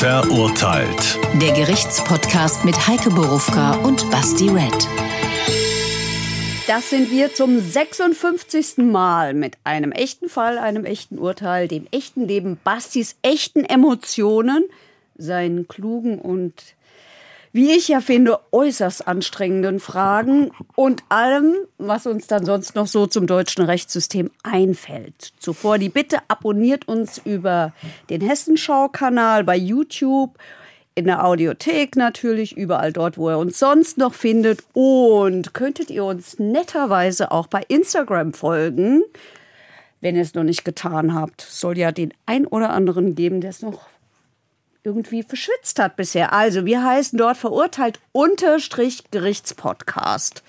Verurteilt. Der Gerichtspodcast mit Heike Borufka und Basti Red. Das sind wir zum 56. Mal mit einem echten Fall, einem echten Urteil, dem echten Leben, Bastis echten Emotionen, seinen klugen und wie ich ja finde, äußerst anstrengenden Fragen und allem, was uns dann sonst noch so zum deutschen Rechtssystem einfällt. Zuvor die Bitte, abonniert uns über den Hessenschau-Kanal bei YouTube, in der Audiothek natürlich, überall dort, wo ihr uns sonst noch findet. Und könntet ihr uns netterweise auch bei Instagram folgen, wenn ihr es noch nicht getan habt. Soll ja den ein oder anderen geben, der es noch irgendwie verschwitzt hat bisher. Also, wir heißen dort verurteilt unterstrich Gerichtspodcast.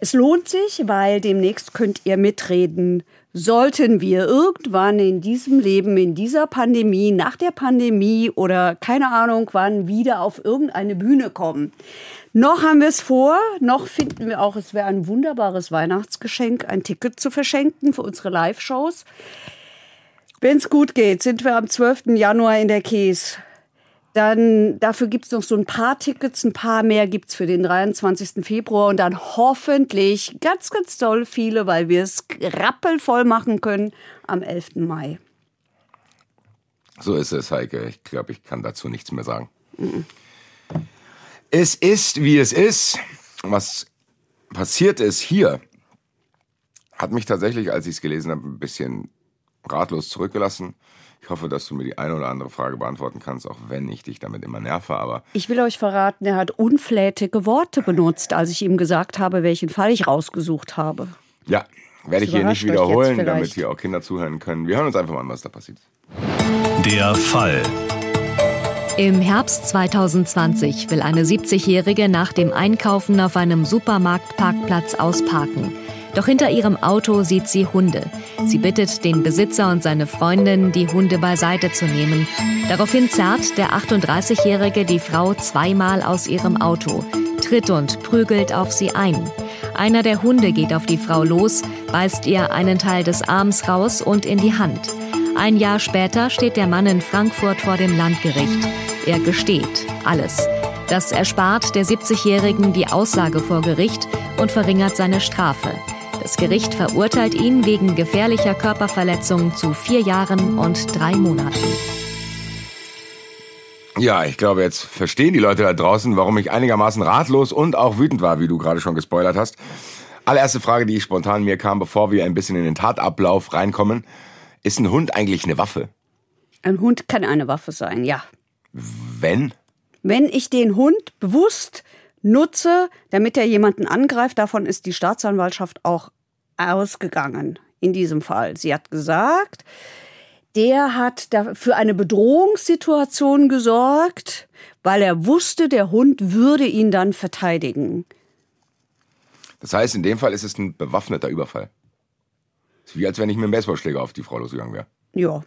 Es lohnt sich, weil demnächst könnt ihr mitreden. Sollten wir irgendwann in diesem Leben, in dieser Pandemie, nach der Pandemie oder keine Ahnung wann wieder auf irgendeine Bühne kommen. Noch haben wir es vor, noch finden wir auch, es wäre ein wunderbares Weihnachtsgeschenk, ein Ticket zu verschenken für unsere Live-Shows. Wenn es gut geht, sind wir am 12. Januar in der Käse. Dann dafür gibt es noch so ein paar Tickets, ein paar mehr gibt es für den 23. Februar und dann hoffentlich ganz, ganz toll viele, weil wir es rappelvoll machen können am 11. Mai. So ist es, Heike. Ich glaube, ich kann dazu nichts mehr sagen. Mhm. Es ist, wie es ist. Was passiert ist hier, hat mich tatsächlich, als ich es gelesen habe, ein bisschen ratlos zurückgelassen. Ich hoffe, dass du mir die eine oder andere Frage beantworten kannst, auch wenn ich dich damit immer nerve. Aber ich will euch verraten, er hat unflätige Worte benutzt, als ich ihm gesagt habe, welchen Fall ich rausgesucht habe. Ja, werde ich hier nicht wiederholen, damit hier auch Kinder zuhören können. Wir hören uns einfach mal an, was da passiert. Der Fall. Im Herbst 2020 will eine 70-Jährige nach dem Einkaufen auf einem Supermarktparkplatz ausparken. Doch hinter ihrem Auto sieht sie Hunde. Sie bittet den Besitzer und seine Freundin, die Hunde beiseite zu nehmen. Daraufhin zerrt der 38-Jährige die Frau zweimal aus ihrem Auto, tritt und prügelt auf sie ein. Einer der Hunde geht auf die Frau los, beißt ihr einen Teil des Arms raus und in die Hand. Ein Jahr später steht der Mann in Frankfurt vor dem Landgericht. Er gesteht alles. Das erspart der 70-Jährigen die Aussage vor Gericht und verringert seine Strafe. Das Gericht verurteilt ihn wegen gefährlicher Körperverletzung zu vier Jahren und drei Monaten. Ja, ich glaube, jetzt verstehen die Leute da draußen, warum ich einigermaßen ratlos und auch wütend war, wie du gerade schon gespoilert hast. Allererste Frage, die spontan mir kam, bevor wir ein bisschen in den Tatablauf reinkommen. Ist ein Hund eigentlich eine Waffe? Ein Hund kann eine Waffe sein, ja. Wenn? Wenn ich den Hund bewusst nutze, damit er jemanden angreift, davon ist die Staatsanwaltschaft auch ausgegangen in diesem Fall. Sie hat gesagt, der hat für eine Bedrohungssituation gesorgt, weil er wusste, der Hund würde ihn dann verteidigen. Das heißt, in dem Fall ist es ein bewaffneter Überfall. ist wie als wenn ich mit einem Baseballschläger auf die Frau losgegangen wäre. Ja.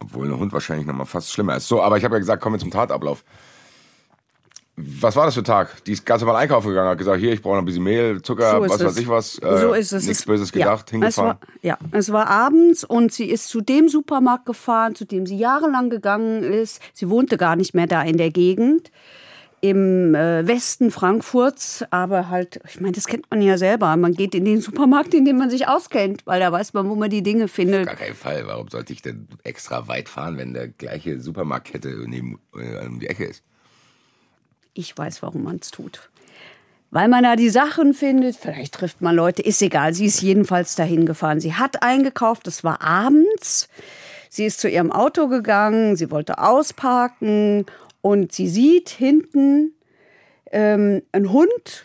Obwohl ein Hund wahrscheinlich noch mal fast schlimmer ist. So, aber ich habe ja gesagt, kommen wir zum Tatablauf. Was war das für ein Tag? Die ist ganz normal einkaufen gegangen, hat gesagt, hier, ich brauche noch ein bisschen Mehl, Zucker, so was es. weiß ich was. Äh, so ist es. Nichts Böses gedacht, ja, hingefahren. Es war, ja, es war abends und sie ist zu dem Supermarkt gefahren, zu dem sie jahrelang gegangen ist. Sie wohnte gar nicht mehr da in der Gegend im äh, Westen Frankfurts, aber halt, ich meine, das kennt man ja selber. Man geht in den Supermarkt, in dem man sich auskennt, weil da weiß man, wo man die Dinge findet. Auf gar keinen Fall. Warum sollte ich denn extra weit fahren, wenn der gleiche Supermarktkette neben äh, um die Ecke ist? Ich weiß, warum man es tut. Weil man da die Sachen findet, vielleicht trifft man Leute, ist egal. Sie ist jedenfalls dahin gefahren. Sie hat eingekauft, es war abends. Sie ist zu ihrem Auto gegangen, sie wollte ausparken und sie sieht hinten ähm, einen Hund.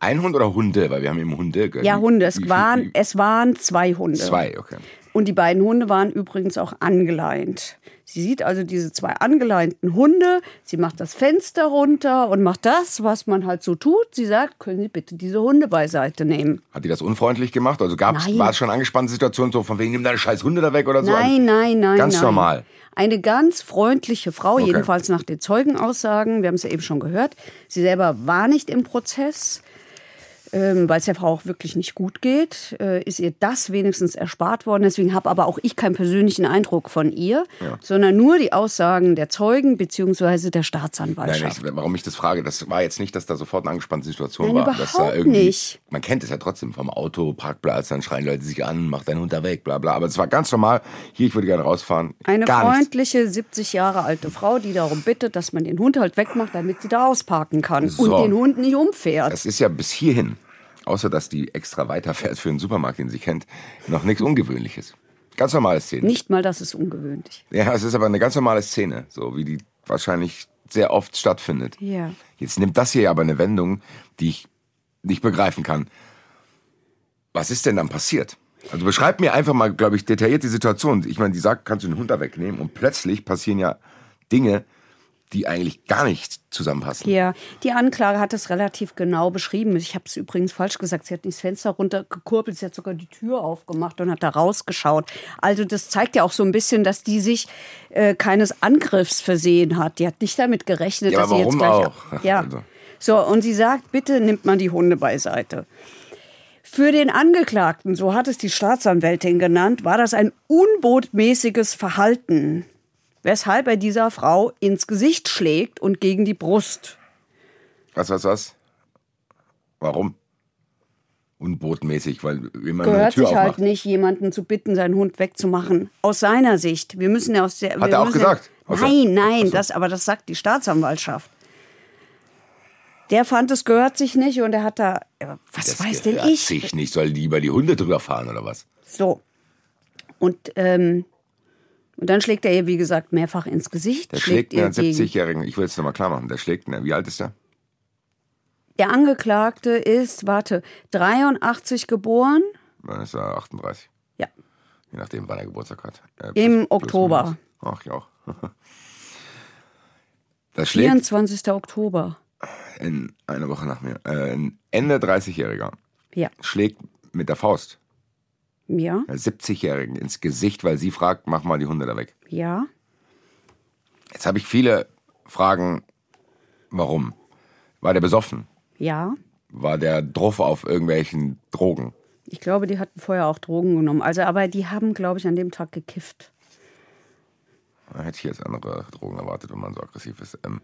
Ein Hund oder Hunde? Weil wir haben eben Hunde. Ja, Hunde. Es, waren, es waren zwei Hunde. Zwei, okay. Und die beiden Hunde waren übrigens auch angeleint. Sie sieht also diese zwei angeleinten Hunde. Sie macht das Fenster runter und macht das, was man halt so tut. Sie sagt, können Sie bitte diese Hunde beiseite nehmen. Hat die das unfreundlich gemacht? Also gab's, war es schon eine angespannte Situation, so von wegen, nimm deine scheiß Hunde da weg oder so? Nein, nein, nein. Ganz nein. normal. Eine ganz freundliche Frau, okay. jedenfalls nach den Zeugenaussagen. Wir haben es ja eben schon gehört. Sie selber war nicht im Prozess. Ähm, weil es der Frau auch wirklich nicht gut geht, äh, ist ihr das wenigstens erspart worden. Deswegen habe aber auch ich keinen persönlichen Eindruck von ihr, Ja. sondern nur die Aussagen der Zeugen bzw. der Staatsanwaltschaft. Nein, ich, warum ich das frage, das war jetzt nicht, dass da sofort eine angespannte Situation Nein, war. überhaupt da irgendwie, nicht. Man kennt es ja trotzdem vom Auto, Parkplatz, dann schreien Leute sich an, mach deinen Hund da weg, bla bla. Aber es war ganz normal. Hier, ich würde gerne rausfahren. Eine Gar nichts. freundliche 70 Jahre alte Frau, die darum bittet, dass man den Hund halt wegmacht, damit sie da ausparken kann So. und den Hund nicht umfährt. Das ist ja bis hierhin, außer dass die extra weiterfährt für einen Supermarkt, den sie kennt, noch nichts Ungewöhnliches. Ganz normale Szene. Nicht mal, das ist ungewöhnlich. Ja, es ist aber eine ganz normale Szene, so wie die wahrscheinlich sehr oft stattfindet. Ja. Jetzt nimmt das hier aber eine Wendung, die ich nicht begreifen kann. Was ist denn dann passiert? Also beschreib mir einfach mal, glaube ich, detailliert die Situation. Ich meine, die sagt, kannst du den Hund da wegnehmen und plötzlich passieren ja Dinge, die eigentlich gar nicht zusammenpassen. Ja, die Anklage hat es relativ genau beschrieben. Ich habe es übrigens falsch gesagt. Sie hat nicht das Fenster runtergekurbelt, sie hat sogar die Tür aufgemacht und hat da rausgeschaut. Also das zeigt ja auch so ein bisschen, dass die sich äh, keines Angriffs versehen hat. Die hat nicht damit gerechnet, Ja, dass sie jetzt gleich... auch? Ja. also. So, und sie sagt, bitte nimmt man die Hunde beiseite. Für den Angeklagten, so hat es die Staatsanwältin genannt, war das ein unbotmäßiges Verhalten, weshalb er dieser Frau ins Gesicht schlägt und gegen die Brust. Was, was, was? Warum? Unbotmäßig, weil jemand eine Gehört Tür sich halt aufmacht. nicht, jemanden zu bitten, seinen Hund wegzumachen. Aus seiner Sicht. Wir müssen ja aus der. Hat er auch gesagt? Ja, nein, nein, so. das, aber das sagt die Staatsanwaltschaft. Der fand, es gehört sich nicht und er hat da. ja, Was Das weiß denn gehört ich? sich nicht, soll lieber die Hunde drüber fahren oder was? So. Und, ähm, und dann schlägt er ihr, wie gesagt, mehrfach ins Gesicht. Der schlägt ihr einen gegen- 70-Jährigen, ich will es nochmal klar machen, der schlägt, einen- wie alt ist der? Der Angeklagte ist, warte, 83 geboren. Dann ist er 38, Ja. je nachdem, wann er Geburtstag hat. Äh, Im plus- plus Oktober. minus. Ach, ich auch. Das schlägt 24. Oktober. in eine Woche nach mir. Äh, ein Ende 30-Jähriger Ja. schlägt mit der Faust Ja. einer 70-Jährigen ins Gesicht, weil sie fragt, mach mal die Hunde da weg. Ja. Jetzt habe ich viele Fragen, warum? War der besoffen? Ja. War der drauf auf irgendwelchen Drogen? Ich glaube, die hatten vorher auch Drogen genommen. Also, aber die haben, glaube ich, an dem Tag gekifft. Da hätte ich jetzt andere Drogen erwartet, wenn man so aggressiv ist. Ähm,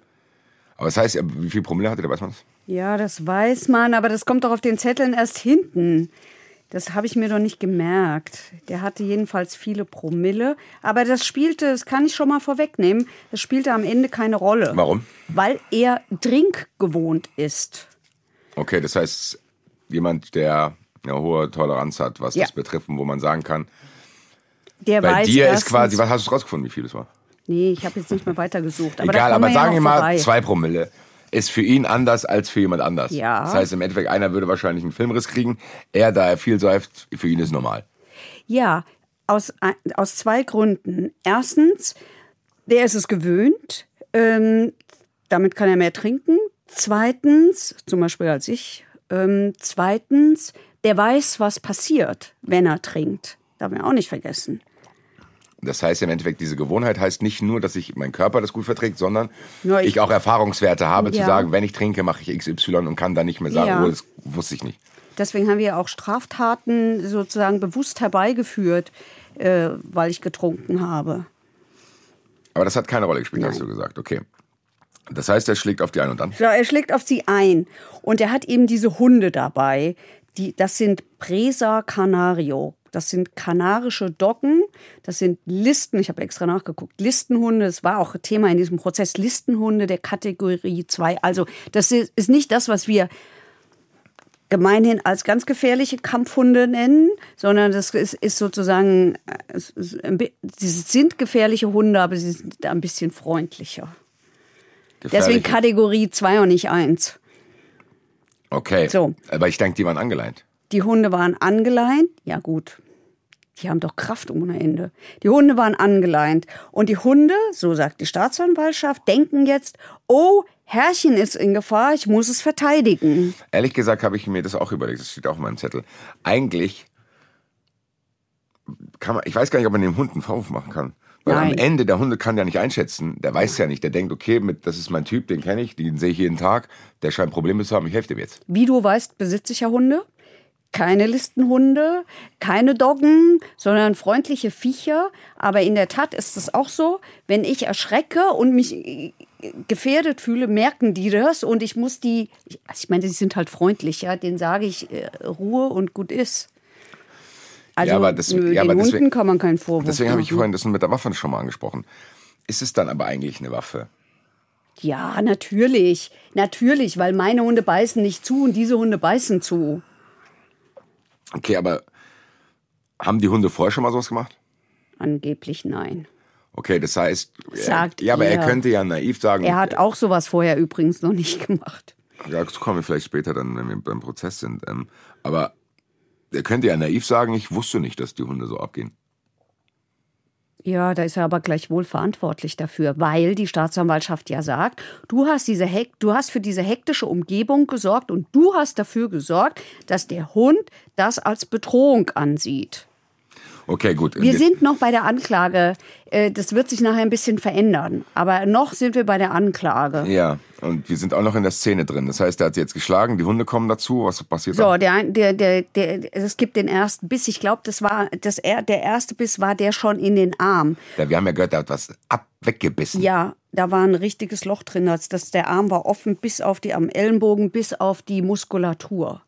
aber das heißt, wie viel Promille hatte der, weiß man das? Ja, das weiß man, aber das kommt doch auf den Zetteln erst hinten. Das habe ich mir doch nicht gemerkt. Der hatte jedenfalls viele Promille. Aber das spielte, das kann ich schon mal vorwegnehmen, das spielte am Ende keine Rolle. Warum? Weil er trinkgewohnt ist. Okay, das heißt, jemand, der eine hohe Toleranz hat, was Ja. das betrifft, wo man sagen kann, Der bei weiß dir ist quasi, was hast du rausgefunden, wie viel es war? Nee, ich habe jetzt nicht mehr weitergesucht. Aber Egal, aber sagen wir mal, zwei Promille ist für ihn anders als für jemand anders. Ja. Das heißt, im Endeffekt, einer würde wahrscheinlich einen Filmriss kriegen. Er, da er viel säuft, für ihn ist normal. Ja, aus, aus zwei Gründen. Erstens, der ist es gewöhnt. Ähm, damit kann er mehr trinken. Zweitens, zum Beispiel als ich. Ähm, zweitens, der weiß, was passiert, wenn er trinkt. Darf man auch nicht vergessen. Das heißt im Endeffekt, diese Gewohnheit heißt nicht nur, dass ich mein Körper das gut verträgt, sondern Ja, ich, ich- auch Erfahrungswerte habe, zu Ja. sagen, wenn ich trinke, mache ich XY und kann dann nicht mehr sagen, Ja. oh, das wusste ich nicht. Deswegen haben wir auch Straftaten sozusagen bewusst herbeigeführt, äh, weil ich getrunken habe. Aber das hat keine Rolle gespielt, hast du gesagt. Okay. Das heißt, er schlägt auf die ein und dann. So, er schlägt auf sie ein. Und er hat eben diese Hunde dabei. Die, das sind Presa Canario. Das sind kanarische Doggen. Das sind Listen. Ich habe extra nachgeguckt. Listenhunde. Das war auch Thema in diesem Prozess. Listenhunde der Kategorie 2. Also, das ist nicht das, was wir gemeinhin als ganz gefährliche Kampfhunde nennen, sondern das ist, ist sozusagen, äh, es sie sind gefährliche Hunde, aber sie sind ein bisschen freundlicher. Deswegen. Kategorie 2 und nicht 1. Okay. So. Aber ich denke, die waren angeleint. Die Hunde waren angeleint. Ja, gut. Die haben doch Kraft ohne Ende. Die Hunde waren angeleint. Und die Hunde, so sagt die Staatsanwaltschaft, denken jetzt, oh, Herrchen ist in Gefahr, ich muss es verteidigen. Ehrlich gesagt habe ich mir das auch überlegt, das steht auch in meinem Zettel. Eigentlich kann man, ich weiß gar nicht, ob man dem Hund einen Vorwurf machen kann. Weil am Nein. Ende, der Hunde kann ja nicht einschätzen, der weiß ja nicht, der denkt, okay, mit, das ist mein Typ, den kenne ich, den sehe ich jeden Tag, der scheint Probleme zu haben, ich helfe dem jetzt. Wie du weißt, besitze ich ja Hunde. Keine Listenhunde, keine Doggen, sondern freundliche Viecher. Aber in der Tat ist es auch so, wenn ich erschrecke und mich äh, gefährdet fühle, merken die das und ich muss die, also ich meine, die sind halt freundlich, ja, denen sage ich äh, Ruhe und gut ist. Also Ja, aber das- nö, ja, den aber deswegen- Hunden kann man keinen Vorwurf Deswegen habe ich vorhin das mit der Waffe schon mal angesprochen. Ist es dann aber eigentlich eine Waffe? Ja, natürlich. Natürlich, weil meine Hunde beißen nicht zu und diese Hunde beißen zu. Okay, aber haben die Hunde vorher schon mal sowas gemacht? Angeblich nein. Okay, das heißt, er- Sagt ja, aber er könnte ja naiv sagen, Er hat auch sowas vorher übrigens noch nicht gemacht. ja, dazu kommen wir vielleicht später dann, wenn wir beim Prozess sind. Ähm, aber er könnte ja naiv sagen, ich wusste nicht, dass die Hunde so abgehen. Ja, da ist er aber gleichwohl verantwortlich dafür, weil die Staatsanwaltschaft ja sagt, du hast diese Hek du hast für diese hektische Umgebung gesorgt und du hast dafür gesorgt, dass der Hund das als Bedrohung ansieht. Okay, gut. Wir sind noch bei der Anklage. Äh, Das wird sich nachher ein bisschen verändern. Aber noch sind wir bei der Anklage. ja, und wir sind auch noch in der Szene drin. Das heißt, er hat sie jetzt geschlagen, die Hunde kommen dazu. Was passiert So, dann? der, der, der, der, es gibt den ersten Biss. Ich glaube, das war das, er- der erste Biss war der schon in den Arm. Ja, wir haben ja gehört, er hat was ab weggebissen. Ja, da war ein richtiges Loch drin. Das, der Arm war offen bis auf die am Ellenbogen, bis auf die Muskulatur.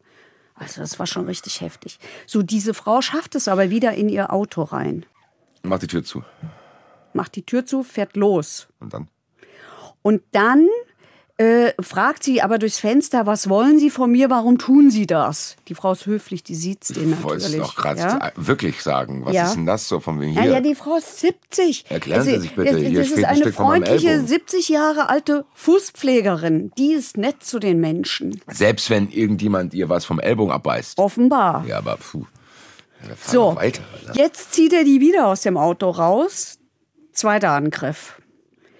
Also das war schon richtig heftig. So, diese Frau schafft es aber wieder in ihr Auto rein. Mach die Tür zu. Macht die Tür zu, fährt los. Und dann? Und dann äh, fragt sie aber durchs Fenster, was wollen Sie von mir, warum tun Sie das? Die Frau ist höflich, die sieht's den Ich wollte es natürlich. doch gerade ja? wirklich sagen. Was Ja. ist denn das so von wegen Ja, hier? ja, die Frau ist 70. Erklären Sie sich bitte, Das, hier das steht ist ein eine Stück freundliche, Ellbogen. 70 Jahre alte Fußpflegerin. Die ist nett zu den Menschen. Selbst wenn irgendjemand ihr was vom Ellbogen abbeißt. Offenbar. Ja, aber puh. Ja, so, weiter. Alter. jetzt zieht er die wieder aus dem Auto raus. Zweiter Angriff.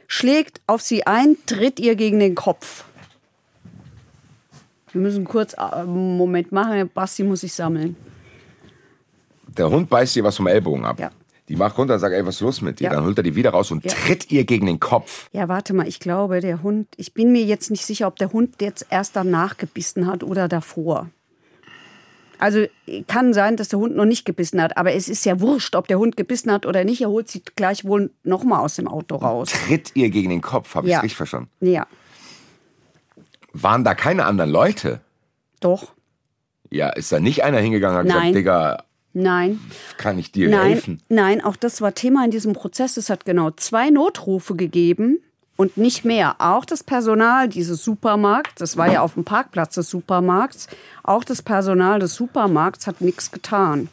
Schlägt auf sie ein, tritt ihr gegen den Kopf. Wir müssen kurz äh, einen Moment machen. Basti muss sich sammeln. Der Hund beißt ihr was vom Ellbogen ab. Ja. Die macht runter und sagt, ey, was ist los mit dir? Ja. Dann holt er die wieder raus und Ja. tritt ihr gegen den Kopf. Ja, warte mal, ich glaube, der Hund, ich bin mir jetzt nicht sicher, ob der Hund jetzt erst danach gebissen hat oder davor. Also kann sein, dass der Hund noch nicht gebissen hat, aber es ist ja wurscht, ob der Hund gebissen hat oder nicht. Er holt sie gleich wohl noch mal aus dem Auto raus. Tritt ihr gegen den Kopf, habe Ja. ich richtig verstanden. Ja, Waren da keine anderen Leute? doch. Ja, ist da nicht einer hingegangen und hat Nein. gesagt, Digga, Nein, kann ich dir nein, helfen? nein, auch das war Thema in diesem Prozess. Es hat genau zwei Notrufe gegeben und nicht mehr. Auch das Personal dieses Supermarkts, das war ja auf dem Parkplatz des Supermarkts, auch das Personal des Supermarkts hat nichts getan.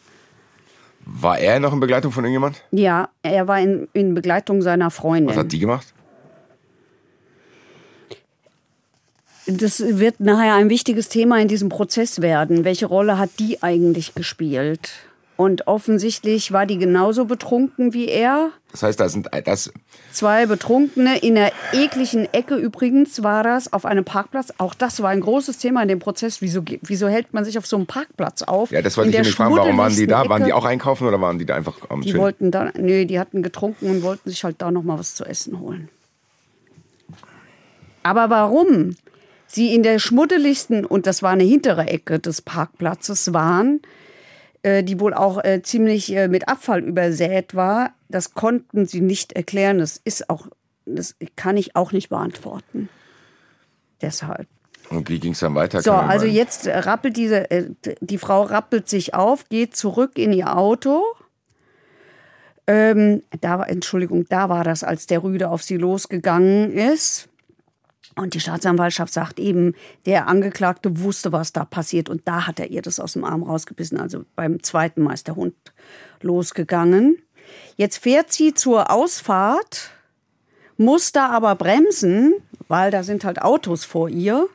War er noch in Begleitung von irgendjemand? Ja, er war in, in Begleitung seiner Freundin. Was hat die gemacht? Das wird nachher ein wichtiges Thema in diesem Prozess werden. Welche Rolle hat die eigentlich gespielt? Und offensichtlich war die genauso betrunken wie er. Das heißt, da sind das Zwei Betrunkene in der ekligen Ecke übrigens war das auf einem Parkplatz. Auch das war ein großes Thema in dem Prozess. Wieso, wieso hält man sich auf so einem Parkplatz auf? Ja, das wollte In ich nämlich fragen. Warum waren die da? schmuddeligsten Waren die Ecke. auch einkaufen oder waren die da einfach am Die Chillen? wollten da, nö, die hatten getrunken und wollten sich halt da noch mal was zu essen holen. Aber warum sie in der schmuddeligsten, und das war eine hintere Ecke des Parkplatzes waren, äh, die wohl auch äh, ziemlich äh, mit Abfall übersät war, das konnten sie nicht erklären. Das ist auch, das kann ich auch nicht beantworten. Deshalb. Und wie ging es dann weiter? So, also mal- jetzt äh, rappelt diese, äh, die Frau rappelt sich auf, geht zurück in ihr Auto. Ähm, da, Entschuldigung, da war das, als der Rüde auf sie losgegangen ist. Und die Staatsanwaltschaft sagt eben, der Angeklagte wusste, was da passiert. Und da hat er ihr das aus dem Arm rausgebissen. Also beim zweiten Mal ist der Hund losgegangen. Jetzt fährt sie zur Ausfahrt, muss da aber bremsen, weil da sind halt Autos vor ihr.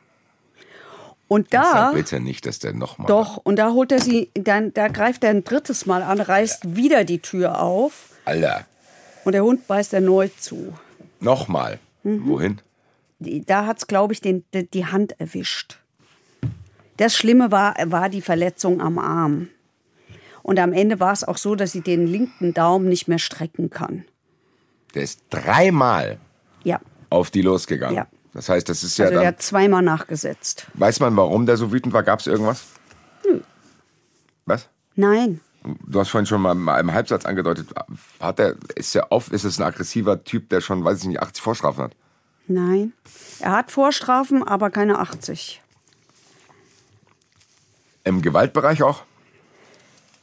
Und da. Sag bitte nicht, dass der nochmal. Doch, und da holt er sie, dann, da greift er ein drittes Mal an, reißt wieder die Tür auf Alter, und der Hund beißt erneut zu. nochmal. Mhm. Wohin? Da hat es, glaube ich, den, die, Hand erwischt. Das Schlimme war, war die Verletzung am Arm. Und am Ende war es auch so, dass sie den linken Daumen nicht mehr strecken kann. Der ist dreimal Ja. auf die losgegangen. Ja. Das heißt, das ist ja Also der dann. hat zweimal nachgesetzt. Weiß man, warum der so wütend war? Gab es irgendwas? Was? Nein. Du hast vorhin schon mal im Halbsatz angedeutet, hat er, ist er auf, ist es ein aggressiver Typ, der schon, weiß ich nicht, 80 Vorstrafen hat? Nein. Er hat Vorstrafen, aber keine 80. Im Gewaltbereich auch?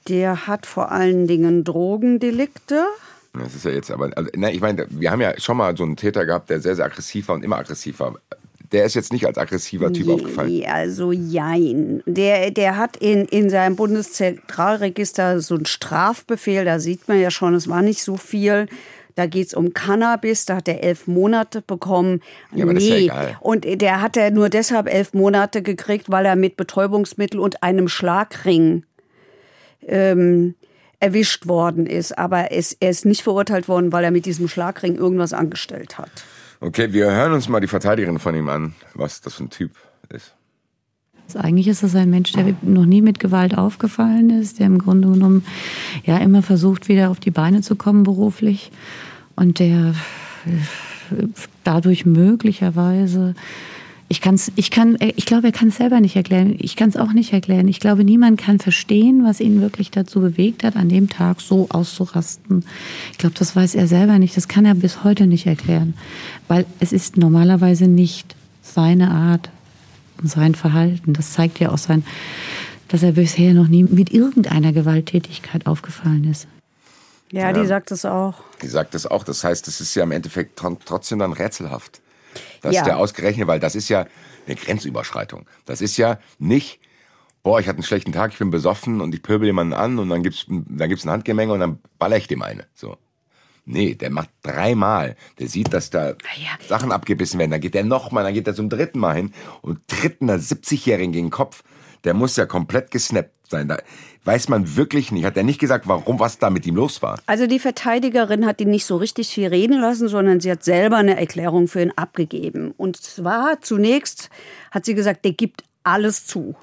Der hat vor allen Dingen Drogendelikte. Das ist ja jetzt aber, also, ne, ich meine, wir haben ja schon mal so einen Täter gehabt, der sehr, sehr aggressiv war und immer aggressiv war. Der ist jetzt nicht als aggressiver Typ aufgefallen. Je- Also jein. Der, der hat in, in seinem Bundeszentralregister so einen Strafbefehl, da sieht man ja schon, es war nicht so viel. Da geht's um Cannabis, da hat er elf Monate bekommen. Ja, aber das ist ja egal. Und der hat er nur deshalb elf Monate gekriegt, weil er mit Betäubungsmittel und einem Schlagring ähm, erwischt worden ist. Aber es, er ist nicht verurteilt worden, weil er mit diesem Schlagring irgendwas angestellt hat. Okay, wir hören uns mal die Verteidigerin von ihm an, was das für ein Typ ist. Also eigentlich ist das ein Mensch, der noch nie mit Gewalt aufgefallen ist, der im Grunde genommen ja immer versucht, wieder auf die Beine zu kommen beruflich und der dadurch möglicherweise ich kann's, ich kann, ich glaube, er kann es selber nicht erklären. Ich kann es auch nicht erklären. Ich glaube, niemand kann verstehen, was ihn wirklich dazu bewegt hat, an dem Tag so auszurasten. Ich glaube, das weiß er selber nicht. Das kann er bis heute nicht erklären, weil es ist normalerweise nicht seine Art und sein Verhalten. Das zeigt ja auch sein, dass er bisher noch nie mit irgendeiner Gewalttätigkeit aufgefallen ist. Ja, die sagt es auch. Die sagt das auch. Das heißt, es ist ja im Endeffekt tr- trotzdem dann rätselhaft. Dass Ja. der ausgerechnet, weil das ist ja eine Grenzüberschreitung. Das ist ja nicht, boah, ich hatte einen schlechten Tag, ich bin besoffen und ich pöbel jemanden an und dann gibt's, dann gibt's ein Handgemenge und dann baller ich dem eine. So. Nee, der macht dreimal. Der sieht, dass da Sachen abgebissen werden. Dann geht der nochmal, dann geht er zum dritten Mal hin und tritt einer 70-Jährigen gegen den Kopf. Der muss ja komplett gesnappt sein. Da weiß man wirklich nicht. Hat er nicht gesagt, warum, was da mit ihm los war? Also die Verteidigerin hat ihn nicht so richtig viel reden lassen, sondern sie hat selber eine Erklärung für ihn abgegeben. Und zwar zunächst hat sie gesagt, der gibt alles zu.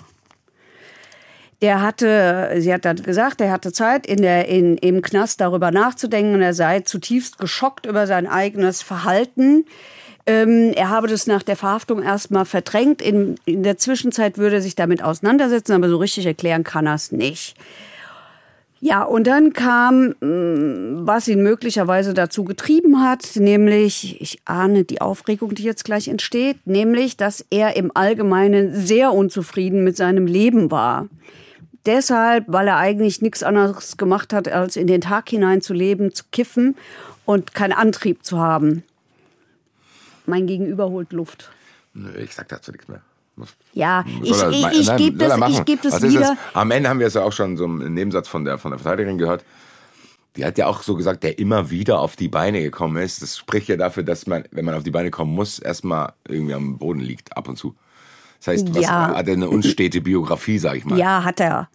Der hatte, sie hat dann gesagt, er hatte Zeit in der, in, im Knast darüber nachzudenken und er sei zutiefst geschockt über sein eigenes Verhalten. Ähm, er habe das nach der Verhaftung erstmal verdrängt. In, in der Zwischenzeit würde er sich damit auseinandersetzen, aber so richtig erklären kann er es nicht. Ja, und dann kam, mh, was ihn möglicherweise dazu getrieben hat, nämlich, ich ahne die Aufregung, die jetzt gleich entsteht, nämlich, dass er im Allgemeinen sehr unzufrieden mit seinem Leben war. Deshalb, weil er eigentlich nichts anderes gemacht hat, als in den Tag hinein zu leben, zu kiffen und keinen Antrieb zu haben. Mein Gegenüber holt Luft. Nö, ich sag dazu nichts mehr. Muss- Ja, ich, er- ich, ich gebe das, ich geb das ist wieder. Am Ende haben wir es ja auch schon so im Nebensatz von der, von der Verteidigerin gehört. Die hat ja auch so gesagt, der immer wieder auf die Beine gekommen ist. Das spricht ja dafür, dass man, wenn man auf die Beine kommen muss, erstmal irgendwie am Boden liegt, ab und zu. Das heißt, was, Ja. hat er eine unstete Biografie, sag ich mal. Ja, hat er.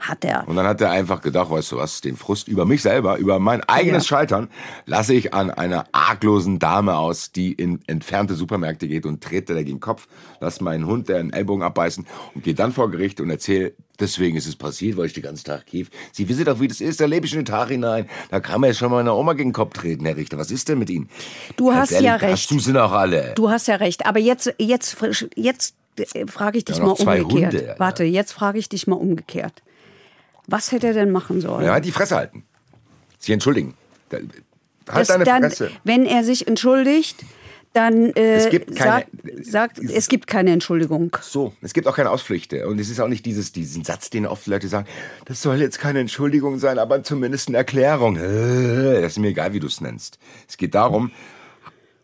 Hat er. Und dann hat er einfach gedacht, weißt du was, den Frust über mich selber, über mein eigenes Ja. Scheitern, lasse ich an einer arglosen Dame aus, die in entfernte Supermärkte geht und trete dagegen den Kopf, lass meinen Hund den Ellbogen abbeißen und gehe dann vor Gericht und erzähle, deswegen ist es passiert, weil ich den ganzen Tag kief. Sie wissen doch, wie das ist, da lebe ich in den Tag hinein. Da kann man ja schon mal meiner Oma gegen den Kopf treten, Herr Richter. Was ist denn mit Ihnen? Du Ganz hast ehrlich, ja recht. Das tun sie doch alle. Du hast ja recht. Aber jetzt, jetzt, jetzt frage ich dich Ja, mal umgekehrt. Hunde, ja. Warte, jetzt frage ich dich mal umgekehrt. Was hätte er denn machen sollen? Ja, die Fresse halten. Sie entschuldigen. Halt Das deine dann, Fresse. Wenn er sich entschuldigt, dann äh, Es gibt keine- sagt, sagt, es gibt keine Entschuldigung. So, es gibt auch keine Ausflüchte. Und es ist auch nicht dieses, diesen Satz, den oft Leute sagen, das soll jetzt keine Entschuldigung sein, aber zumindest eine Erklärung. Äh, Das ist mir egal, wie du es nennst. Es geht darum,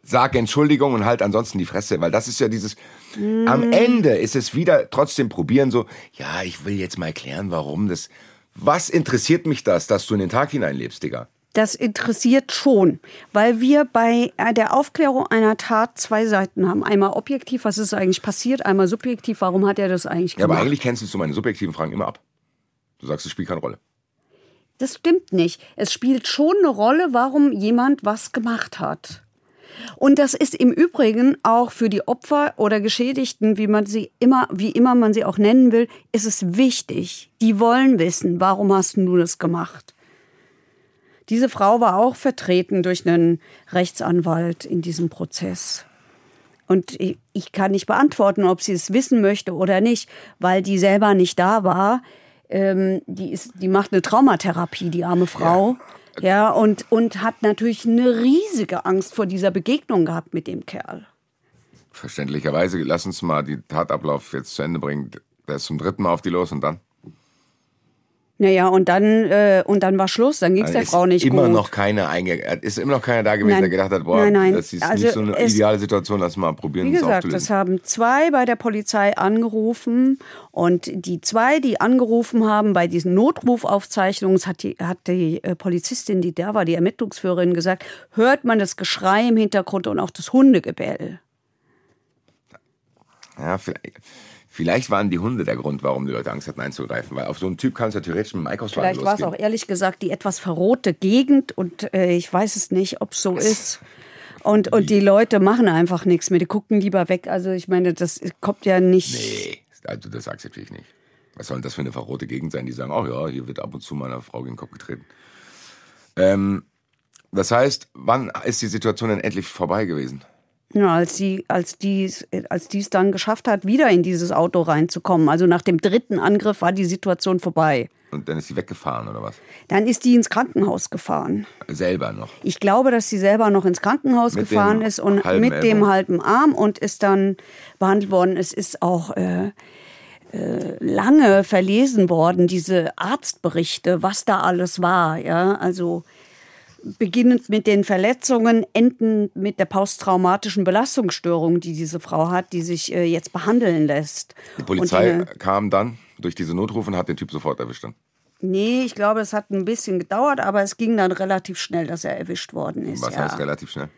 sag Entschuldigung und halt ansonsten die Fresse, weil das ist ja dieses, am Ende ist es wieder trotzdem probieren so, ja, ich will jetzt mal erklären, warum das, was interessiert mich das, dass du in den Tag hineinlebst, Digga? Das interessiert schon, weil wir bei der Aufklärung einer Tat zwei Seiten haben. Einmal objektiv, was ist eigentlich passiert, einmal subjektiv, warum hat er das eigentlich Ja, aber gemacht. eigentlich kennst du meine subjektiven Fragen immer ab. Du sagst, es spielt keine Rolle. Das stimmt nicht. Es spielt schon eine Rolle, warum jemand was gemacht hat. Und das ist im Übrigen auch für die Opfer oder Geschädigten, wie man sie immer, wie immer man sie auch nennen will, ist es wichtig. Die wollen wissen, warum hast du das gemacht? Diese Frau war auch vertreten durch einen Rechtsanwalt in diesem Prozess. Und ich kann nicht beantworten, ob sie es wissen möchte oder nicht, weil die selber nicht da war. Ähm, die, ist, die macht eine Traumatherapie, die arme Frau. Ja, ja und, und hat natürlich eine riesige Angst vor dieser Begegnung gehabt mit dem Kerl. Verständlicherweise, lass uns mal die Tatablauf jetzt zu Ende bringen. Der ist zum dritten Mal auf die los und dann? Naja, und dann, äh, und dann war Schluss, dann ging es der Frau nicht immer gut. Noch keine einge ist immer noch keiner da gewesen, Nein. der gedacht hat, boah, Nein, nein. das ist Also nicht so eine ideale Situation, lass mal probieren, Wie das gesagt, es haben zwei bei der Polizei angerufen und die zwei, die angerufen haben bei diesen Notrufaufzeichnungen, hat die, hat die äh, Polizistin, die da war, die Ermittlungsführerin gesagt, hört man das Geschrei im Hintergrund und auch das Hundegebell. Ja, vielleicht, vielleicht waren die Hunde der Grund, warum die Leute Angst hatten einzugreifen, weil auf so einen Typ kann es ja theoretisch mit dem Einkaufswagen Vielleicht war es auch ehrlich gesagt die etwas verrohte Gegend und äh, ich weiß es nicht, ob es so ist. Und, und die Leute machen einfach nichts mehr, die gucken lieber weg. Also ich meine, das kommt ja nicht. Nee, also das akzeptiere ich nicht. Was soll denn das für eine verrohte Gegend sein, die sagen, oh ja, hier wird ab und zu mal einer Frau gegen den Kopf getreten. Ähm, das heißt, wann ist die Situation denn endlich vorbei gewesen? Ja, als sie, als die, als die es dann geschafft hat, wieder in dieses Auto reinzukommen. Also nach dem dritten Angriff war die Situation vorbei. Und dann ist sie weggefahren oder was? Dann ist die ins Krankenhaus gefahren. Selber noch. Ich glaube, dass sie selber noch ins Krankenhaus Mit gefahren dem ist und mit dem Ellbogen. halben Arm und ist dann behandelt worden. Es ist auch äh, äh, lange verlesen worden, diese Arztberichte, was da alles war. Ja, also beginnend mit den Verletzungen, endend mit der posttraumatischen Belastungsstörung, die diese Frau hat, die sich äh, jetzt behandeln lässt. Die Polizei Und, äh, kam dann durch diese Notrufe und hat den Typ sofort erwischt. Dann. nee, ich glaube, es hat ein bisschen gedauert, aber es ging dann relativ schnell, dass er erwischt worden ist. Was ja. heißt relativ schnell?